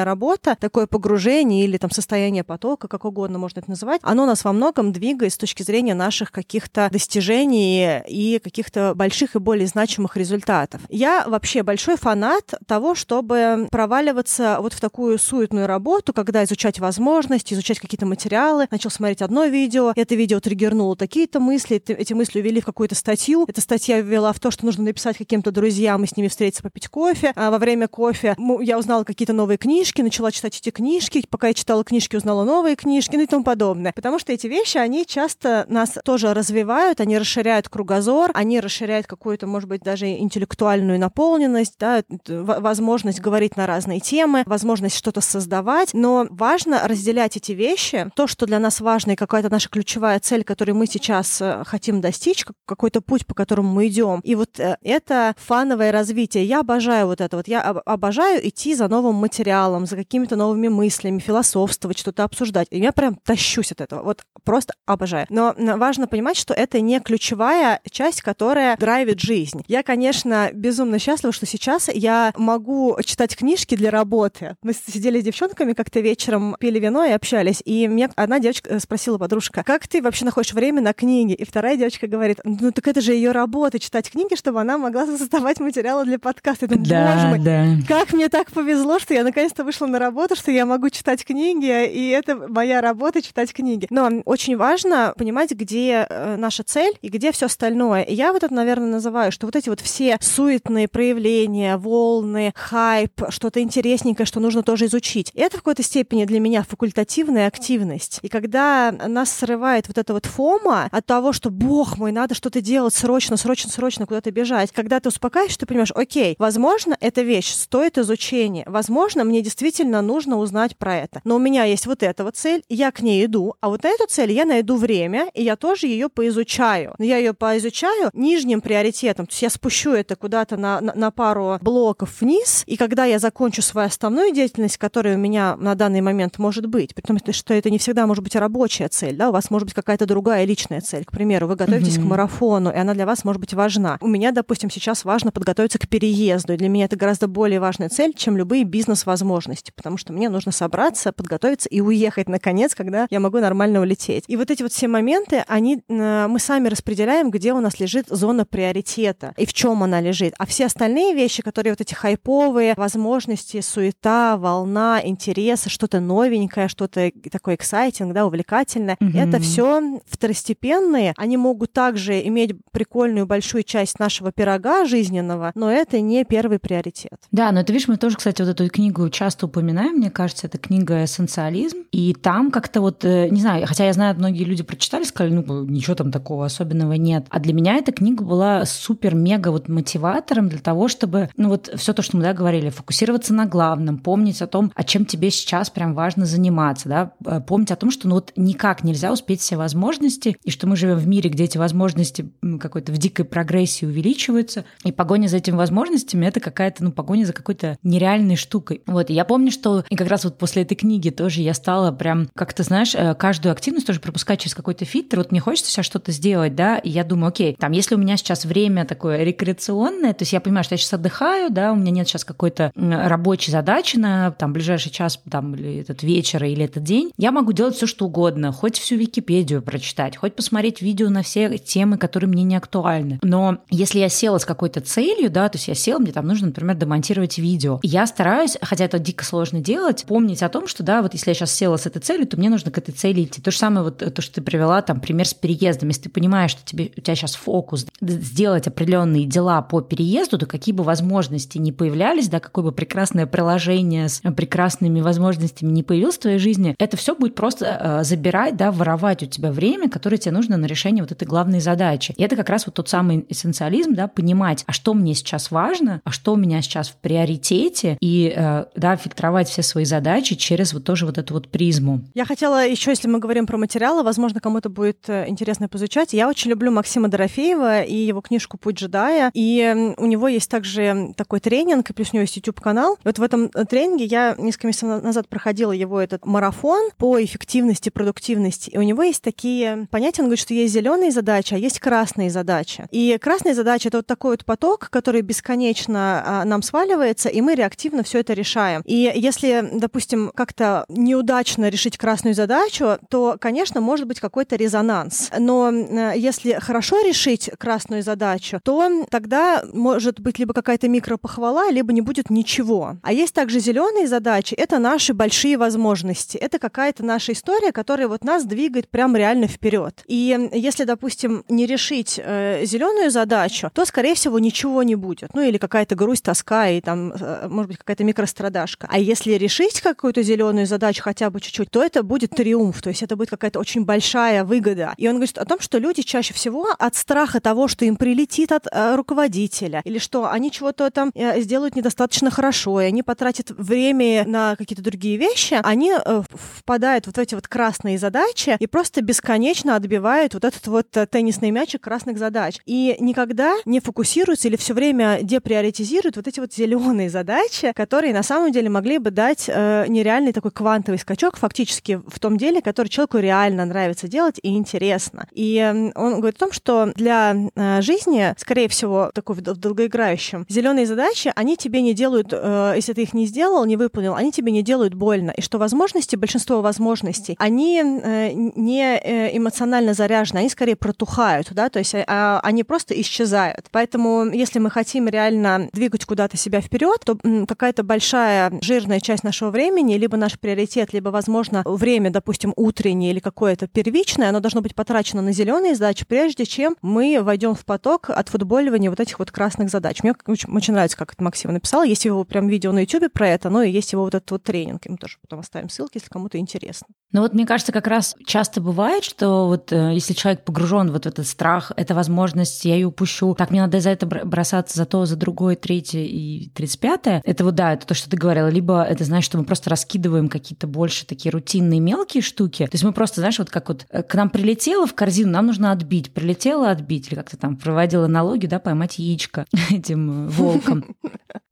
работа, такое погружение или там состояние потока, как угодно можно это называть, оно нас во многом двигает с точки зрения наших каких-то достижений и каких-то больших и более значимых результатов. Я вообще большой фанат того, чтобы проваливаться вот в такую суетную работу, когда изучать возможности, изучать какие-то материалы, начал смотреть одно видео, это видео триггернуло такие-то мысли, эти мысли увели в какую-то статью, эта статья ввела в то, что нужно написать каким-то друзьям и с ними встретиться попить кофе, а во время кофе я узнала какие-то новые книжки, начала читать эти книжки, пока я читала книжки, узнала новые книжки, ну и тому подобное. Потому что эти вещи, они часто нас тоже развивают, они расширяют кругозор, они расширяют какую-то, может быть, даже интеллектуальную наполненность, да, возможность говорить на разные темы, возможность что-то создавать, но важно разделять эти вещи. То, что для нас важно и какая-то наша ключевая цель, которую мы сейчас э, хотим достичь, какой-то путь, по которому мы идем. И вот э, это фановое развитие. Я обожаю вот это вот. Я обожаю идти за новым материалом, за какими-то новыми мыслями, философствовать, что-то обсуждать. И я прям тащусь от этого. Вот просто обожаю. Но важно понимать, что это не ключевая часть, которая драйвит жизнь. Я, конечно, безумно счастлива, что сейчас я могу читать книжки для работы. Мы сидели с девчонками как-то вечером, пили вино и общались. И мне одна девочка э, спросила, подружка, как ты вообще находишь время на книги? И вторая девочка говорит, ну так это же ее работа, читать книги, чтобы она могла *laughs* создавать материалы для подкаста. Я думаю, да, боже мой, да. как мне так повезло, что я наконец-то вышла на работу, что я могу читать книги, и это моя работа читать книги. Но очень важно понимать, где э, наша цель и где все остальное. И я вот это, наверное, называю, что вот эти вот все суетные проявления, волны, хайп, что-то интересненькое, что нужно тоже изучить. Это в какой-то степени для меня факультативная активность. И когда нас срывает вот это вот фома от того, что, бог мой, надо что-то делать срочно, срочно, срочно куда-то бежать, когда ты успокаиваешь, ты понимаешь, окей, возможно, эта вещь стоит изучения, возможно, мне действительно нужно узнать про это, но у меня есть вот эта вот цель, я к ней иду, а вот на эту цель я найду время, и я тоже ее поизучаю. Но я ее поизучаю нижним приоритетом, то есть я спущу это куда-то на, на, на пару блоков вниз, и когда я закончу свою основную деятельность, которая у меня на данный момент может быть, потому что это не всегда может быть рабочая цель, да, у вас может быть какая-то другая личная цель. К примеру, вы готовитесь mm-hmm. к марафону, и она для вас может быть важна. У меня, допустим, сейчас важно подготовиться к переезду, и для меня это гораздо более важная цель, чем любые бизнес-возможности, потому что мне нужно собраться, подготовиться и уехать, наконец, когда я могу нормально улететь. И вот эти вот все моменты, они, э, мы сами распределяем, где у нас лежит зона приоритета и в чем она лежит. А все остальные вещи, которые вот эти хайповые возможности, суета, волна, интересы, что-то новенькое, что-то такое exciting, да, увлекательное, mm-hmm. это все второстепенные. Они могут также иметь прикольную большую часть нашего пирога жизненного, но это не первый приоритет. Да, но это, видишь, мы тоже, кстати, вот эту книгу часто упоминаем, мне кажется, это книга «Эссенциализм», и там как-то вот, э, не знаю, хотя я знаю, многие люди прочитали, сказали, ну, ничего там такого особенного нет. А для меня эта книга была супер-мега вот мотиватором для того, чтобы, ну вот все то, что мы, да, говорили, фокусироваться на главном, помнить о том, о чем тебе сейчас прям важно заниматься, да, э, помнить о том, что ну вот никак нельзя успеть все возможности, и что мы живем в мире, где эти возможности какой-то в дикой прогрессии увеличиваются, и погоня за этими возможностями — это какая-то, ну, погоня за какой-то нереальной штукой. Вот, и я помню, что и как раз вот после этой книги тоже я стала прям, как ты знаешь, э, каждую активность тоже пропускать через какой-то фильтр. Вот мне хочется сейчас что-то сделать, да, и я думаю, окей, там, если у меня сейчас время такое рекреационное, то есть я понимаю, что я сейчас отдыхаю, да, у меня нет сейчас какой-то рабочей задачи на там ближайший час, там, или этот вечер, или этот день, я могу делать все, что угодно, хоть всю Википедию прочитать, хоть посмотреть видео на все темы, которые мне не актуальны. Но если я села с какой-то целью, да, то есть я села, мне там нужно, например, демонтировать видео, я стараюсь, хотя это дико сложно делать, помнить о том, что, да, вот если я сейчас села с этой целью, то мне нужно к этой цели идти. То же самое вот то, что ты привела, там, пример с переездом. Если ты понимаешь, что тебе, у тебя сейчас фокус сделать определенные дела по переезду, то какие бы возможности не появлялись, да, какое бы прекрасное приложение с прекрасными возможностями не появилось в твоей жизни, это все будет просто э, забирать, да, воровать у тебя время, которое тебе нужно на решение вот этой главной задачи. И это как раз вот тот самый эссенциализм, да, понимать, а что мне сейчас важно, а что у меня сейчас в приоритете, и, э, да, фильтровать все свои задачи через вот тоже вот эту вот призму. Я хотела еще, если мы говорим про материалы, возможно, кому-то будет э, интересно поизучать. Я очень люблю Максима Дорофеева и его книжку «Путь джедая», и у него есть также такой тренинг, и плюс у него есть YouTube-канал. Вот в этом э, тренинге я несколько месяцев назад проходила его этот марафон по эффективности, продуктивности, и у него есть такие понятия, он говорит, что есть зеленые задачи, а есть красные задачи. И красные задачи — это вот такой вот поток, который бесконечно а, нам сваливается, и мы реактивно все это решаем. И если, допустим, как-то неудачно решить красную задачу, то, конечно, может быть какой-то резонанс. Но э, если хорошо решить красную задачу, то тогда может быть либо какая-то микропохвала, либо не будет ничего. А есть также зеленые задачи, это наши большие возможности. Это какая-то наша история, которая вот нас двигает прям реально вперед. И если, допустим, не решить э, зеленую задачу, то, скорее всего, ничего не будет. Ну или какая-то грусть, тоска и там, э, может быть, какая-то микрострадашка. А если решить какую-то зеленую задачу хотя бы чуть-чуть, то это будет триумф, то есть это будет какая-то очень большая выгода. И он говорит о том, что люди чаще всего от страха того, что им прилетит от э, руководителя, или что они чего-то там э, сделают недостаточно хорошо, и они потратят время на какие-то другие вещи, они э, впадают вот в эти вот красные задачи и просто бесконечно отбивают вот этот вот э, теннисный мячик красных задач. И никогда не фокусируются или все время деприоритизируют вот эти вот зеленые задачи, которые на самом деле могли бы дать э, нереальный такой квантовый скачок фактически в том деле, который человеку реально нравится делать и интересно. И э, он говорит о том, что для э, жизни, скорее всего, такой в долгоиграющем, зеленые задачи, они тебе не делают, э, если ты их не сделал, не выполнил, они тебе не делают больно. И что возможности, большинство возможностей, они э, не э, эмоционально заряжены, они скорее протухают, да, то есть э, они просто исчезают. Поэтому, если мы хотим реально двигать куда-то себя вперед, то какая-то большая жирная часть нашего времени, либо наш приоритет, либо, возможно, время, допустим, утреннее или какое-то первичное, оно должно быть потрачено на зеленые задачи, прежде чем мы войдем в поток от футболивания вот этих вот красных задач. Мне очень, очень нравится, как это Максим написал. Есть его прям видео на YouTube про это, но и есть его вот этот вот тренинг. Мы тоже потом оставим ссылки, если кому-то интересно. Ну вот мне кажется, как раз часто бывает, что вот э, если человек погружен вот в этот страх, это возможность, я ее упущу, так, мне надо за это бросаться, за то, за другое, третье и тридцать пятое. Это вот, да, это то, что ты говорила. Либо это, знаешь, что мы просто раскидываем какие-то больше такие рутинные мелкие штуки. То есть мы просто, знаешь, вот как вот э, к нам прилетело в корзину, нам нужно отбить. Прилетело отбить, или как-то там проводила налоги, да, поймать яичко *laughs* этим волком.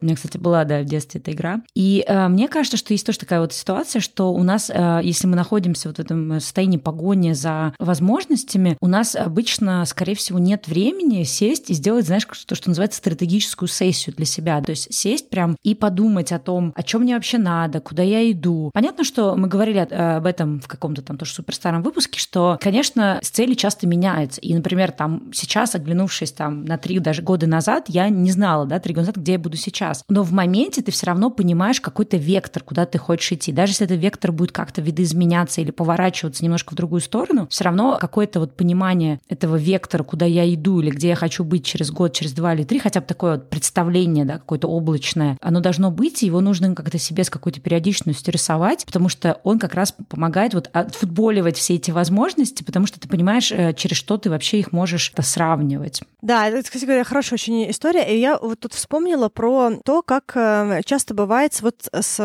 У меня, кстати, была, да, в детстве эта игра. И э, мне кажется, что есть тоже такая вот ситуация, что у нас, э, если мы находимся вот в этом состоянии погони за возможностями, у нас обычно, скорее всего, нет времени сесть и сделать, знаешь, то, что называется стратегическую сессию для себя. То есть сесть прям и подумать о том, о чем мне вообще надо, куда я иду. Понятно, что мы говорили об этом в каком-то там тоже суперстаром выпуске, что, конечно, цели часто меняются. И, например, там сейчас, оглянувшись там на три даже года назад, я не знала, да, три года назад, где я буду сейчас. Но в моменте ты все равно понимаешь какой-то вектор, куда ты хочешь идти. Даже если этот вектор будет как-то видоизменяться или поворачиваться немножко в другую сторону, все равно какое-то вот понимание этого вектора, куда я иду или где я хочу быть через год, через два или три, хотя бы такое вот представление, да, какое-то облачное, оно должно быть, и его нужно как-то себе с какой-то периодичностью рисовать, потому что он как раз помогает вот отфутболивать все эти возможности, потому что ты понимаешь, э, через что ты вообще их можешь сравнивать. Да, это, кстати говоря, хорошая очень история. И я вот тут вспомнила про то, как э, часто бывает вот с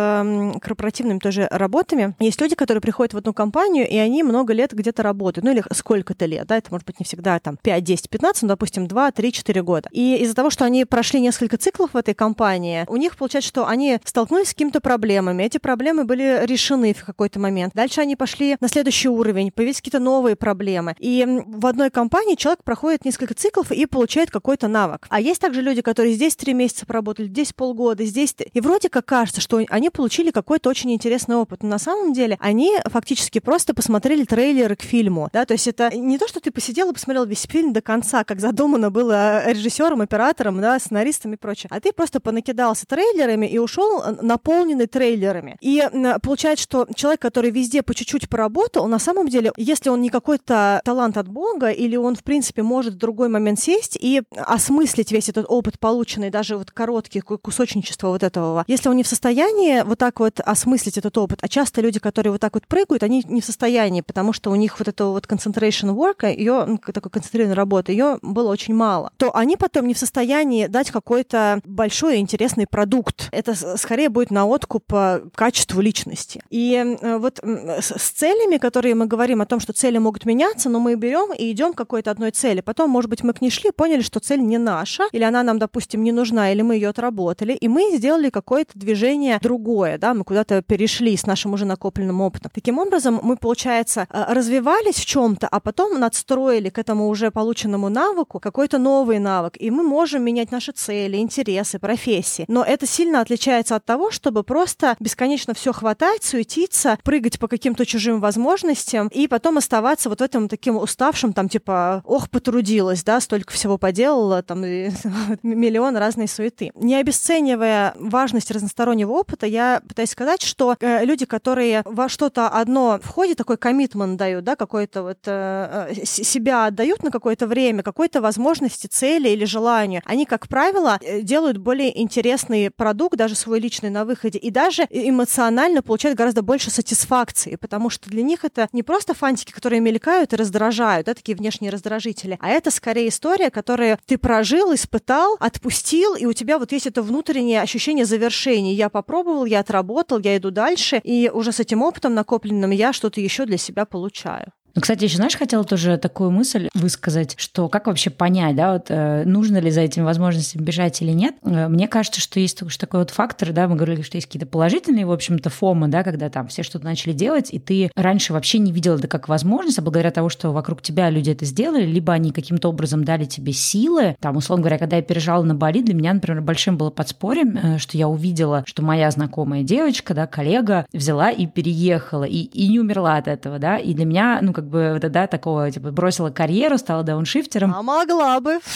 корпоративными тоже работами. Есть люди, которые приходят в одну компанию, и они много лет где-то работают. Ну или сколько-то лет, да, это может быть не всегда там 5, 10, 15, ну, допустим, 2, 3, 4 года. И из-за того, что они прошли несколько циклов в этой компании, у них получается, что они столкнулись с какими-то проблемами. Эти проблемы были решены в какой-то момент. Дальше они пошли на следующий уровень, появились какие-то новые проблемы. И в одной компании человек проходит несколько циклов и получает какой-то навык. А есть также люди, которые здесь три месяца поработали, здесь полгода, здесь... И вроде как кажется, что они получили какой-то очень интересный опыт. Но на самом деле они фактически просто посмотрели трейлеры к фильму. Да? То есть это не то, что ты посидел и посмотрел весь фильм до конца, как задумано было режиссером, оператором, да, сценаристом и прочее. А ты просто понакидался трейлерами и ушел наполненный трейлерами. И получается, что человек, который везде по чуть-чуть поработал, на самом деле, если он не какой-то талант от Бога, или он, в принципе, может в другой момент сесть и осмыслить весь этот опыт, полученный, даже вот короткий кусочничество вот этого. Если он не в состоянии вот так вот осмыслить этот опыт, а часто люди, которые вот так вот прыгают, они не в состоянии, потому что у них вот этого вот concentration work, ее, такой концентрированной работы, ее было очень мало, то они потом не в состоянии дать какой-то большой и интересный продукт. Это скорее будет на откуп по качеству личности. И э, вот с целями, которые мы говорим о том, что цели могут меняться, но мы берем и идем к какой-то одной цели. Потом, может быть, мы к ней шли, поняли, что цель не наша, или она нам, допустим, не нужна, или мы ее отработали, отработали, и мы сделали какое-то движение другое, да, мы куда-то перешли с нашим уже накопленным опытом. Таким образом, мы, получается, э, развивались в чем-то, а потом надстроили к этому уже полученному навыку какой-то новый навык, и мы можем менять наши цели, интересы, профессии. Но это сильно отличается от того, чтобы просто бесконечно все хватать, суетиться, прыгать по каким-то чужим возможностям и потом оставаться вот в этом таким уставшим, там, типа, ох, потрудилась, да, столько всего поделала, там, *laughs* миллион разной суеты. Не обесценивая важность разностороннего опыта, я пытаюсь сказать, что э, люди, которые во что-то одно входят, такой коммитмент дают, да, какой-то вот э, э себя отдают на какое-то время, какой-то возможности, цели или желанию, они, как правило, э, делают более интересный продукт, даже свой личный на выходе, и даже эмоционально получают гораздо больше сатисфакции, потому что для них это не просто фантики, которые мелькают и раздражают, да, такие внешние раздражители, а это скорее история, которую ты прожил, испытал, отпустил, и у тебя вот есть это внутреннее ощущение завершения. Я попробовал, я отработал, я иду дальше, и уже с этим опытом накопленным я что-то еще для себя получаю. Ну, кстати, еще, знаешь, хотела тоже такую мысль высказать, что как вообще понять, да, вот э, нужно ли за этими возможностями бежать или нет. Э, мне кажется, что есть уж такой вот фактор, да, мы говорили, что есть какие-то положительные, в общем-то, фомы, да, когда там все что-то начали делать, и ты раньше вообще не видел это как возможность, а благодаря тому, что вокруг тебя люди это сделали, либо они каким-то образом дали тебе силы. Там, условно говоря, когда я переезжала на Бали, для меня, например, большим было подспорьем, э, что я увидела, что моя знакомая девочка, да, коллега взяла и переехала, и, и не умерла от этого, да, и для меня, ну, как как бы, вот, да, такого, типа, бросила карьеру, стала дауншифтером. А могла бы. *laughs*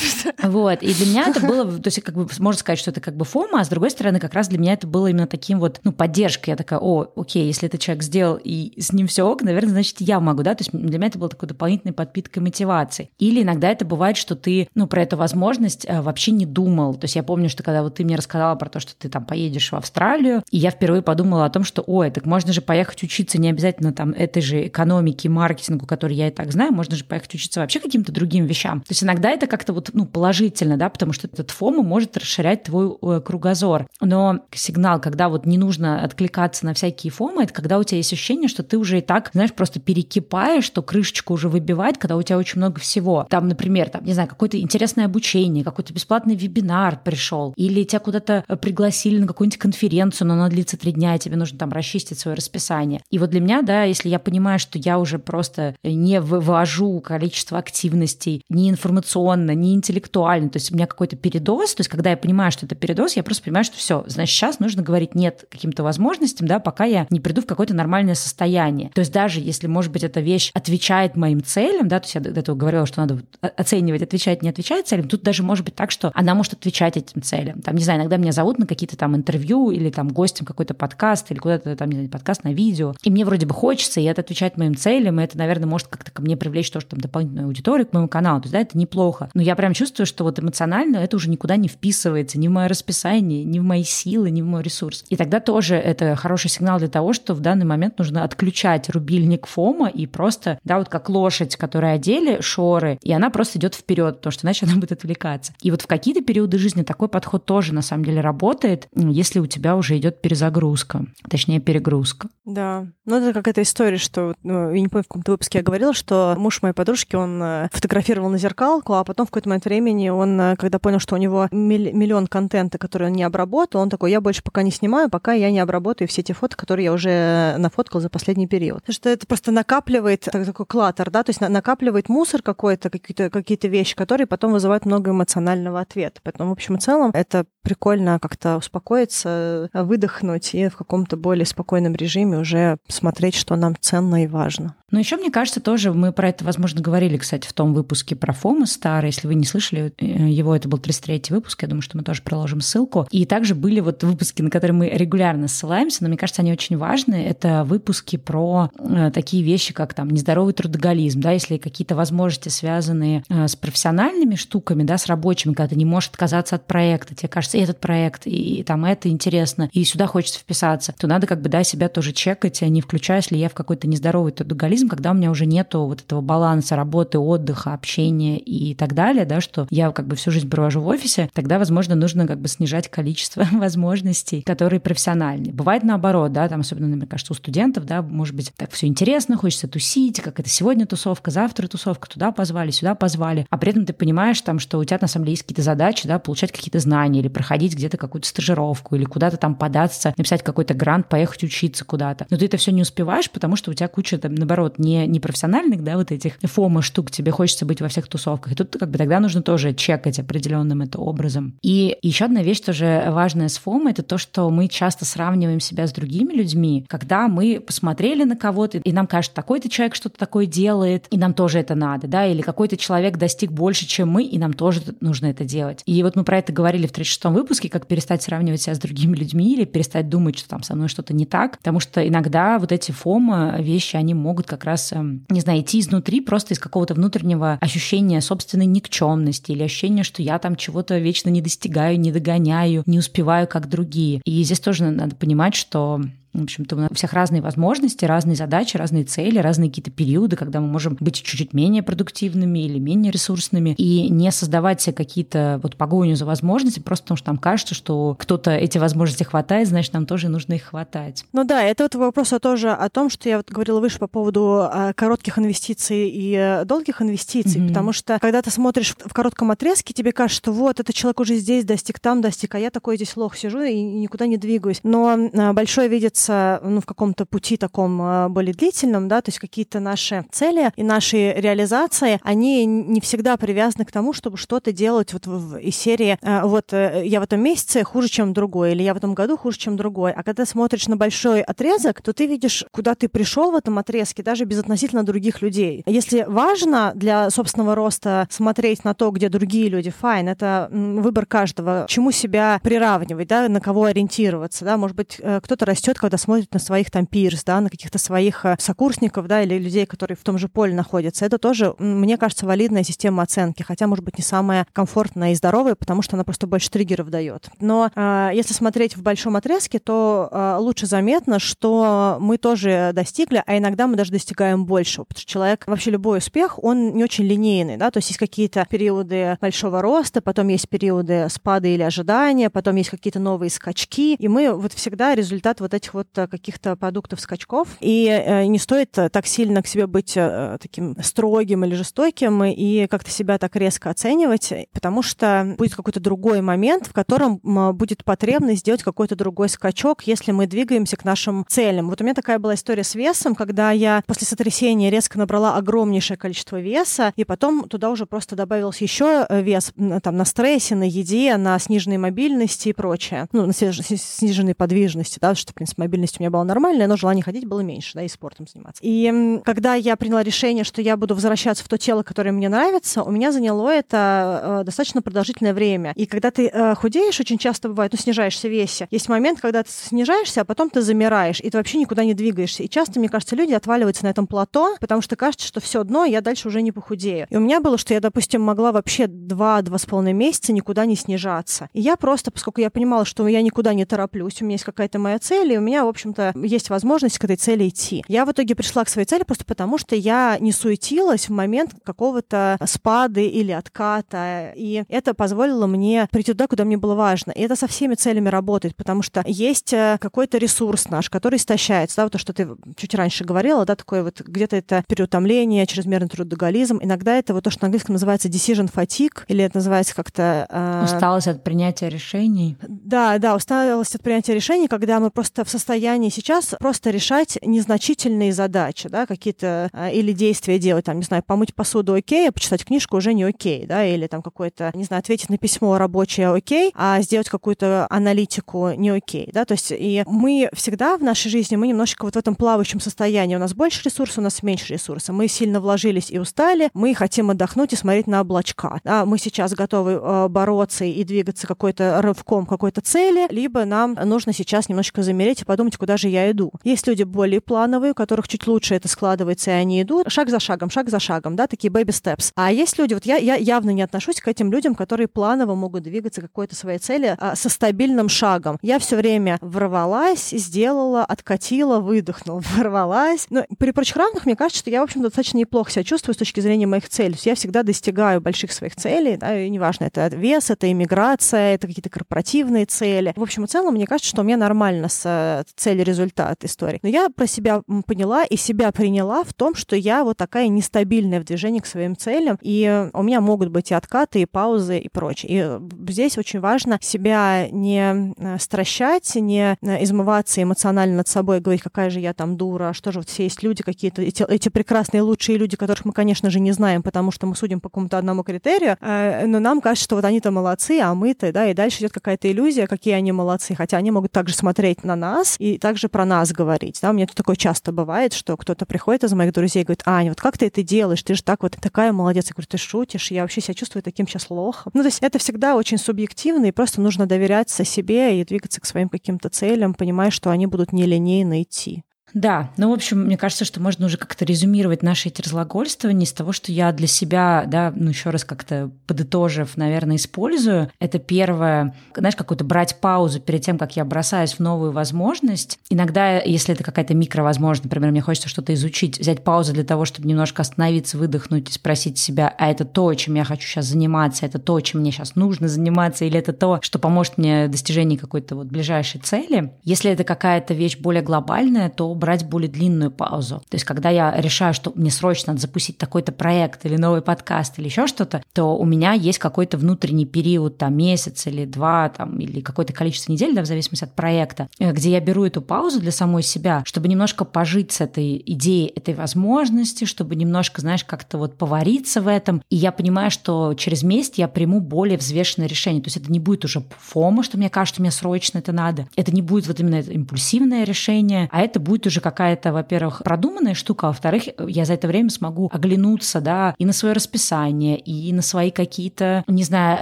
Вот, и для меня это было, то есть, как бы, можно сказать, что это как бы фома, а с другой стороны, как раз для меня это было именно таким вот, ну, поддержкой. Я такая, о, окей, если этот человек сделал, и с ним все ок, наверное, значит, я могу, да, то есть для меня это было такой дополнительной подпиткой мотивации. Или иногда это бывает, что ты, ну, про эту возможность э, вообще не думал. То есть я помню, что когда вот ты мне рассказала про то, что ты там поедешь в Австралию, и я впервые подумала о том, что, ой, так можно же поехать учиться не обязательно там этой же экономики, маркетингу, маркетингу, который я и так знаю, можно же поехать учиться вообще каким-то другим вещам. То есть иногда это как-то вот, ну, положительно, да, потому что этот фома может расширять твой э, кругозор. Но сигнал, когда вот не нужно откликаться на всякие фомы, это когда у тебя есть ощущение, что ты уже и так, знаешь, просто перекипаешь, что крышечку уже выбивает, когда у тебя очень много всего. Там, например, там, не знаю, какое-то интересное обучение, какой-то бесплатный вебинар пришел, или тебя куда-то э, пригласили на какую-нибудь конференцию, но она длится три дня, и тебе нужно там расчистить свое расписание. И вот для меня, да, если я понимаю, что я уже просто не вывожу количество активностей ни информационно, ни интеллектуально. То есть у меня какой-то передоз. То есть когда я понимаю, что это передоз, я просто понимаю, что все, значит, сейчас нужно говорить нет каким-то возможностям, да, пока я не приду в какое-то нормальное состояние. То есть даже если, может быть, эта вещь отвечает моим целям, да, то есть я до этого говорила, что надо оценивать, отвечать, не отвечать целям, тут даже может быть так, что она может отвечать этим целям. Там, не знаю, иногда меня зовут на какие-то там интервью или там гостем какой-то подкаст или куда-то там, не знаю, подкаст на видео, и мне вроде бы хочется, и это отвечает моим целям, и это, наверное, может как-то ко мне привлечь тоже там дополнительную аудиторию к моему каналу. То есть, да, это неплохо. Но я прям чувствую, что вот эмоционально это уже никуда не вписывается, ни в мое расписание, ни в мои силы, ни в мой ресурс. И тогда тоже это хороший сигнал для того, что в данный момент нужно отключать рубильник фома и просто, да, вот как лошадь, которая одели шоры, и она просто идет вперед, потому что иначе она будет отвлекаться. И вот в какие-то периоды жизни такой подход тоже на самом деле работает, если у тебя уже идет перезагрузка, точнее перегрузка. Да, ну это как эта история, что, ну, я не помню, в каком-то выпуске я говорила, что муж моей подружки, он э, фотографировал на зеркалку, а потом в какой-то момент времени он, э, когда понял, что у него миллион контента, который он не обработал, он такой, я больше пока не снимаю, пока я не обработаю все те фото, которые я уже нафоткал за последний период. Потому что это просто накапливает такой клатер, да, то есть накапливает мусор какой-то, какие-то какие вещи, которые потом вызывают много эмоционального ответа. Поэтому, в общем и целом, это прикольно как-то успокоиться, выдохнуть и в каком-то более спокойном режиме уже смотреть, что нам ценно и важно. Но еще, мне кажется, тоже мы про это, возможно, говорили, кстати, в том выпуске про Фома старый. Если вы не слышали э, его, это был 33-й выпуск, я думаю, что мы тоже приложим ссылку. И также были вот выпуски, на которые мы регулярно ссылаемся, но мне кажется, они очень важны. Это выпуски про э, такие вещи, как там нездоровый трудоголизм, да, если какие-то возможности, связанные э, с профессиональными штуками, да, с рабочими, когда ты не можешь отказаться от проекта, тебе кажется, этот проект, и, и там это интересно, и сюда хочется вписаться, то надо как бы, да, себя тоже чекать, а не включаюсь ли я в какой-то нездоровый трудоголизм, трудоголизм, когда у меня уже нету вот этого баланса работы, отдыха, общения и так далее, да, что я как бы всю жизнь провожу в офисе, тогда, возможно, нужно как бы снижать количество *laughs* возможностей, которые профессиональные. Бывает наоборот, да, там особенно, мне кажется, у студентов, да, может быть, так все интересно, хочется тусить, как это сегодня тусовка, завтра тусовка, туда позвали, сюда позвали, а при этом ты понимаешь там, что у тебя на самом деле есть какие-то задачи, да, получать какие-то знания или проходить где-то какую-то стажировку или куда-то там податься, написать какой-то грант, поехать учиться куда-то. Но ты это все не успеваешь, потому что у тебя куча, там, наоборот, не, не профессиональных, да, вот этих фома штук, тебе хочется быть во всех тусовках. И тут как бы тогда нужно тоже чекать определенным это образом. И еще одна вещь тоже важная с фома, это то, что мы часто сравниваем себя с другими людьми, когда мы посмотрели на кого-то, и нам кажется, такой-то человек что-то такое делает, и нам тоже это надо, да, или какой-то человек достиг больше, чем мы, и нам тоже нужно это делать. И вот мы про это говорили в 36-м выпуске, как перестать сравнивать себя с другими людьми или перестать думать, что там со мной что-то не так, потому что иногда вот эти фома вещи, они могут как раз, эм, не знаю, идти изнутри просто из какого-то внутреннего ощущения собственной никчемности или ощущения, что я там чего-то вечно не достигаю, не догоняю, не успеваю, как другие. И здесь тоже надо понимать, что в общем-то, у всех разные возможности, разные задачи, разные цели, разные какие-то периоды, когда мы можем быть чуть-чуть менее продуктивными или менее ресурсными, и не создавать себе какие-то вот погоню за возможности, просто потому что нам кажется, что кто-то эти возможности хватает, значит, нам тоже нужно их хватать. Ну да, это вот вопрос тоже о том, что я вот говорила выше по поводу а, коротких инвестиций и э, долгих инвестиций, mm-hmm. потому что когда ты смотришь в коротком отрезке, тебе кажется, что вот этот человек уже здесь достиг, там достиг, а я такой здесь лох сижу и никуда не двигаюсь. Но а, большое находиться ну, в каком-то пути таком а, более длительном, да, то есть какие-то наши цели и наши реализации, они не всегда привязаны к тому, чтобы что-то делать вот в, из серии а, вот э, я в этом месяце хуже, чем другой, или я в этом году хуже, чем другой. А когда смотришь на большой отрезок, то ты видишь, куда ты пришел в этом отрезке, даже без относительно других людей. Если важно для собственного роста смотреть на то, где другие люди, файн, это выбор каждого, чему себя приравнивать, да, на кого ориентироваться, да, может быть, э, кто-то растет, когда смотрит на своих там пирс, да, на каких-то своих э, сокурсников, да, или людей, которые в том же поле находятся. Это тоже, мне кажется, валидная система оценки, хотя, может быть, не самая комфортная и здоровая, потому что она просто больше триггеров дает. Но э, если смотреть в большом отрезке, то э, лучше заметно, что мы тоже достигли, а иногда мы даже достигаем большего, потому что человек, вообще любой успех, он не очень линейный, да, то есть есть какие-то периоды большого роста, потом есть периоды спада или ожидания, потом есть какие-то новые скачки, и мы вот всегда результат вот этих вот вот каких-то продуктов скачков, и э, не стоит так сильно к себе быть э, таким строгим или жестоким и как-то себя так резко оценивать, потому что будет какой-то другой момент, в котором будет потребность сделать какой-то другой скачок, если мы двигаемся к нашим целям. Вот у меня такая была история с весом, когда я после сотрясения резко набрала огромнейшее количество веса, и потом туда уже просто добавился еще э, вес там, на стрессе, на еде, на сниженной мобильности и прочее. Ну, на сниженной подвижности, да, что, в принципе, мобильность у меня была нормальная, но желание ходить было меньше, да, и спортом заниматься. И когда я приняла решение, что я буду возвращаться в то тело, которое мне нравится, у меня заняло это э, достаточно продолжительное время. И когда ты э, худеешь, очень часто бывает, ну, снижаешься в весе. Есть момент, когда ты снижаешься, а потом ты замираешь, и ты вообще никуда не двигаешься. И часто, мне кажется, люди отваливаются на этом плато, потому что кажется, что все дно, я дальше уже не похудею. И у меня было, что я, допустим, могла вообще два-два с половиной месяца никуда не снижаться. И я просто, поскольку я понимала, что я никуда не тороплюсь, у меня есть какая-то моя цель, и у меня, в общем-то, есть возможность к этой цели идти. Я в итоге пришла к своей цели просто потому, что я не суетилась в момент какого-то спада или отката, и это позволило мне прийти туда, куда мне было важно. И это со всеми целями работает, потому что есть э, какой-то ресурс наш, который истощается, да, вот то, что ты чуть раньше говорила, да, такое вот где-то это переутомление, чрезмерный трудоголизм, иногда это вот то, что на английском называется decision fatigue, или это называется как-то... Э... Усталость от принятия решений. Да, да, усталость от принятия решений, когда мы просто в состоянии сейчас просто решать незначительные задачи, да, какие-то а, или действия делать, там, не знаю, помыть посуду окей, а почитать книжку уже не окей, да, или там какое-то, не знаю, ответить на письмо рабочее окей, а сделать какую-то аналитику не окей, да, то есть и мы всегда в нашей жизни, мы немножечко вот в этом плавающем состоянии, у нас больше ресурсов, у нас меньше ресурсов, мы сильно вложились и устали, мы хотим отдохнуть и смотреть на облачка, да, мы сейчас готовы э, бороться и двигаться какой-то рывком какой-то цели, либо нам нужно сейчас немножечко замереть и подумать, подумать, куда же я иду. Есть люди более плановые, у которых чуть лучше это складывается, и они идут шаг за шагом, шаг за шагом, да, такие baby steps. А есть люди, вот я, я явно не отношусь к этим людям, которые планово могут двигаться к какой-то своей цели а, со стабильным шагом. Я все время ворвалась, сделала, откатила, выдохнула, *laughs* ворвалась. Но при прочих равных, мне кажется, что я, в общем, достаточно неплохо себя чувствую с точки зрения моих целей. я всегда достигаю больших своих целей, да, и неважно, это вес, это иммиграция, это какие-то корпоративные цели. В общем и целом, мне кажется, что у меня нормально с э, цель-результат истории. Но я про себя поняла и себя приняла в том, что я вот такая нестабильная в движении к своим целям, и у меня могут быть и откаты, и паузы, и прочее. И э, здесь очень важно себя не э, стращать, не измываться эмоционально над собой, говорить, какая же я там дура, что же вот все есть люди какие-то, эти, эти прекрасные лучшие люди, которых мы, конечно же, не знаем, потому что мы судим по какому-то одному критерию, но нам кажется, что вот они-то молодцы, а мы-то, да, и дальше идет какая-то иллюзия, какие они молодцы, хотя они могут также смотреть на нас и также про нас говорить, да, у меня тут такое часто бывает, что кто-то приходит из моих друзей и говорит, Аня, вот как ты это делаешь, ты же так вот такая молодец, я говорю, ты шутишь, я вообще себя чувствую таким сейчас лохом. Ну, то есть это всегда очень субъективно, и просто нужно доверяться себе и двигаться к своим каким-то целям, понимая, что они будут нелинейно идти. Да, ну, в общем, мне кажется, что можно уже как-то резюмировать наши эти разглагольствования из того, что я для себя, да, ну, еще раз как-то подытожив, наверное, использую. Это первое, знаешь, какую-то брать паузу перед тем, как я бросаюсь в новую возможность. Иногда, если это какая-то микровозможность, например, мне хочется что-то изучить, взять паузу для того, чтобы немножко остановиться, выдохнуть и спросить себя, а это то, чем я хочу сейчас заниматься, это то, чем мне сейчас нужно заниматься, или это то, что поможет мне в достижении какой-то вот ближайшей цели. Если это какая-то вещь более глобальная, то брать более длинную паузу. То есть, когда я решаю, что мне срочно надо запустить такой-то проект или новый подкаст или еще что-то, то у меня есть какой-то внутренний период, там, месяц или два, там, или какое-то количество недель, да, в зависимости от проекта, э, где я беру эту паузу для самой себя, чтобы немножко пожить с этой идеей, этой возможности, чтобы немножко, знаешь, как-то вот повариться в этом. И я понимаю, что через месяц я приму более взвешенное решение. То есть это не будет уже фома, что мне кажется, мне срочно это надо. Это не будет вот именно это импульсивное решение, а это будет уже какая-то, во-первых, продуманная штука, а во-вторых, я за это время смогу оглянуться, да, и на свое расписание, и на свои какие-то, не знаю,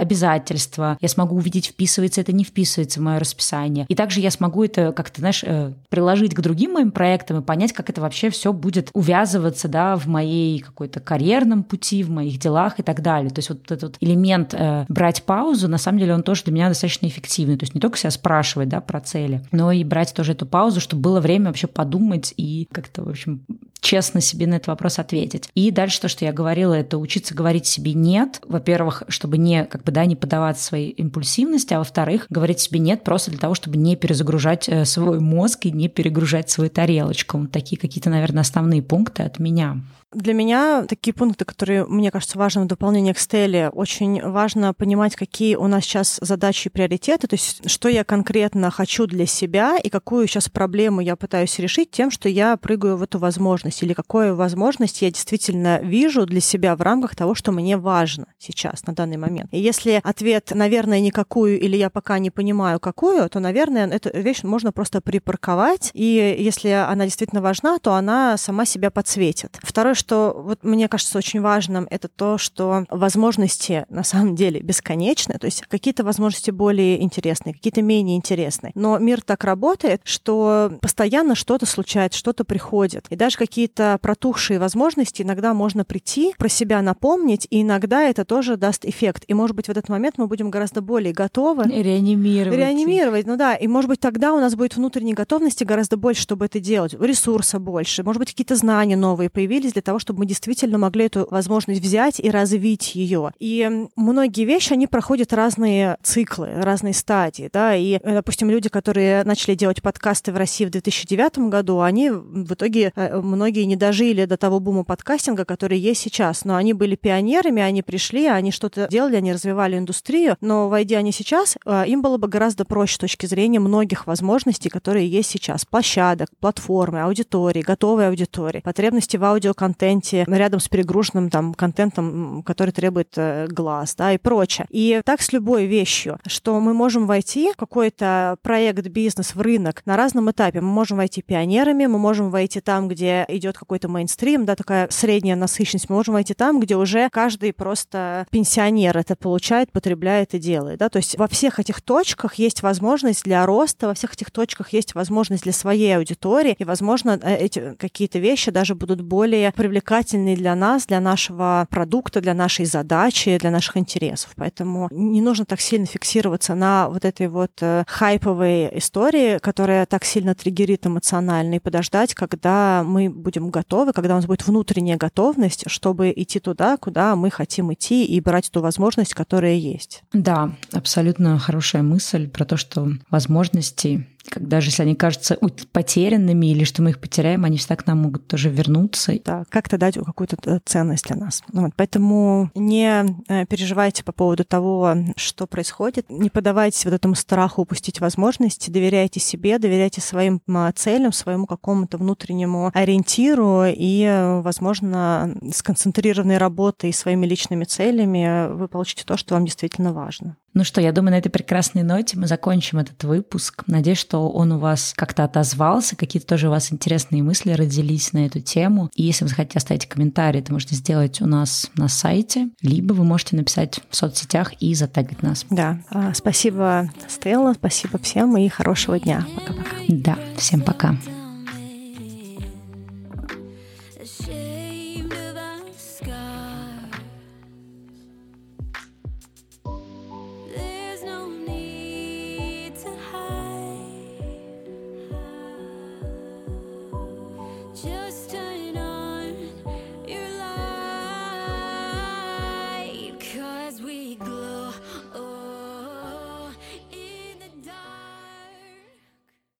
обязательства. Я смогу увидеть, вписывается это, не вписывается в мое расписание. И также я смогу это как-то, знаешь, э, приложить к другим моим проектам и понять, как это вообще все будет увязываться, да, в моей какой-то карьерном пути, в моих делах и так далее. То есть вот этот элемент э, брать паузу, на самом деле, он тоже для меня достаточно эффективный. То есть не только себя спрашивать, да, про цели, но и брать тоже эту паузу, чтобы было время вообще подумать и как-то, в общем, честно себе на этот вопрос ответить. И дальше то, что я говорила, это учиться говорить себе «нет». Во-первых, чтобы не, как бы, да, не поддаваться своей импульсивности, а во-вторых, говорить себе «нет» просто для того, чтобы не перезагружать э, свой мозг и не перегружать свою тарелочку. Такие какие-то, наверное, основные пункты от меня. Для меня такие пункты, которые, мне кажется, важны в дополнение к стеле, очень важно понимать, какие у нас сейчас задачи и приоритеты, то есть что я конкретно хочу для себя и какую сейчас проблему я пытаюсь решить тем, что я прыгаю в эту возможность, или какую возможность я действительно вижу для себя в рамках того, что мне важно сейчас, на данный момент. И если ответ, наверное, никакую, или я пока не понимаю, какую, то, наверное, эту вещь можно просто припарковать, и если она действительно важна, то она сама себя подсветит. Второе, что вот мне кажется очень важным, это то, что возможности на самом деле бесконечны, то есть какие-то возможности более интересные, какие-то менее интересные. Но мир так работает, что постоянно что-то случается, что-то приходит. И даже какие-то протухшие возможности иногда можно прийти, про себя напомнить, и иногда это тоже даст эффект. И, может быть, в этот момент мы будем гораздо более готовы. Реанимировать. Реанимировать, ну да. И, может быть, тогда у нас будет внутренней готовности гораздо больше, чтобы это делать. Ресурса больше. Может быть, какие-то знания новые появились для того, чтобы мы действительно могли эту возможность взять и развить ее. И многие вещи, они проходят разные циклы, разные стадии, да, и, э, допустим, люди, которые начали делать подкасты в России в 2009 году, они в итоге, э, многие не дожили до того бума подкастинга, который есть сейчас, но они были пионерами, они пришли, они что-то делали, они развивали индустрию, но войдя они сейчас, э, им было бы гораздо проще с точки зрения многих возможностей, которые есть сейчас. Площадок, платформы, аудитории, готовой аудитории, потребности в аудиоконтенте, контенте рядом с перегруженным там контентом, который требует э, глаз, да, и прочее. И так с любой вещью, что мы можем войти в какой-то проект, бизнес, в рынок на разном этапе. Мы можем войти пионерами, мы можем войти там, где идет какой-то мейнстрим, да, такая средняя насыщенность. Мы можем войти там, где уже каждый просто пенсионер это получает, потребляет и делает, да. То есть во всех этих точках есть возможность для роста, во всех этих точках есть возможность для своей аудитории, и, возможно, э, эти какие-то вещи даже будут более привлекательны для нас, для нашего продукта, для нашей задачи, для наших интересов. Поэтому не нужно так сильно фиксироваться на вот этой вот э, хайповой истории, которая так сильно триггерит эмоционально, и подождать, когда мы будем готовы, когда у нас будет внутренняя готовность, чтобы идти туда, куда мы хотим идти, и брать ту возможность, которая есть. Да, абсолютно хорошая мысль про то, что возможности как даже если они кажутся потерянными или что мы их потеряем, они всегда к нам могут тоже вернуться. Да, как-то дать какую-то э, ценность для нас. Ну вот, поэтому не э, переживайте по поводу того, что происходит, не подавайтесь вот этому страху упустить возможности, доверяйте себе, доверяйте своим целям, своему какому-то внутреннему ориентиру и, э, возможно, с концентрированной работой и своими личными целями вы получите то, что вам действительно важно. Ну что, я думаю, на этой прекрасной ноте мы закончим этот выпуск. Надеюсь, что он у вас как-то отозвался, какие-то тоже у вас интересные мысли родились на эту тему. И если вы захотите оставить комментарий, это можете сделать у нас на сайте, либо вы можете написать в соцсетях и затагать нас. Да, а, спасибо, Стелла, спасибо всем и хорошего дня. Пока-пока. Да, всем пока.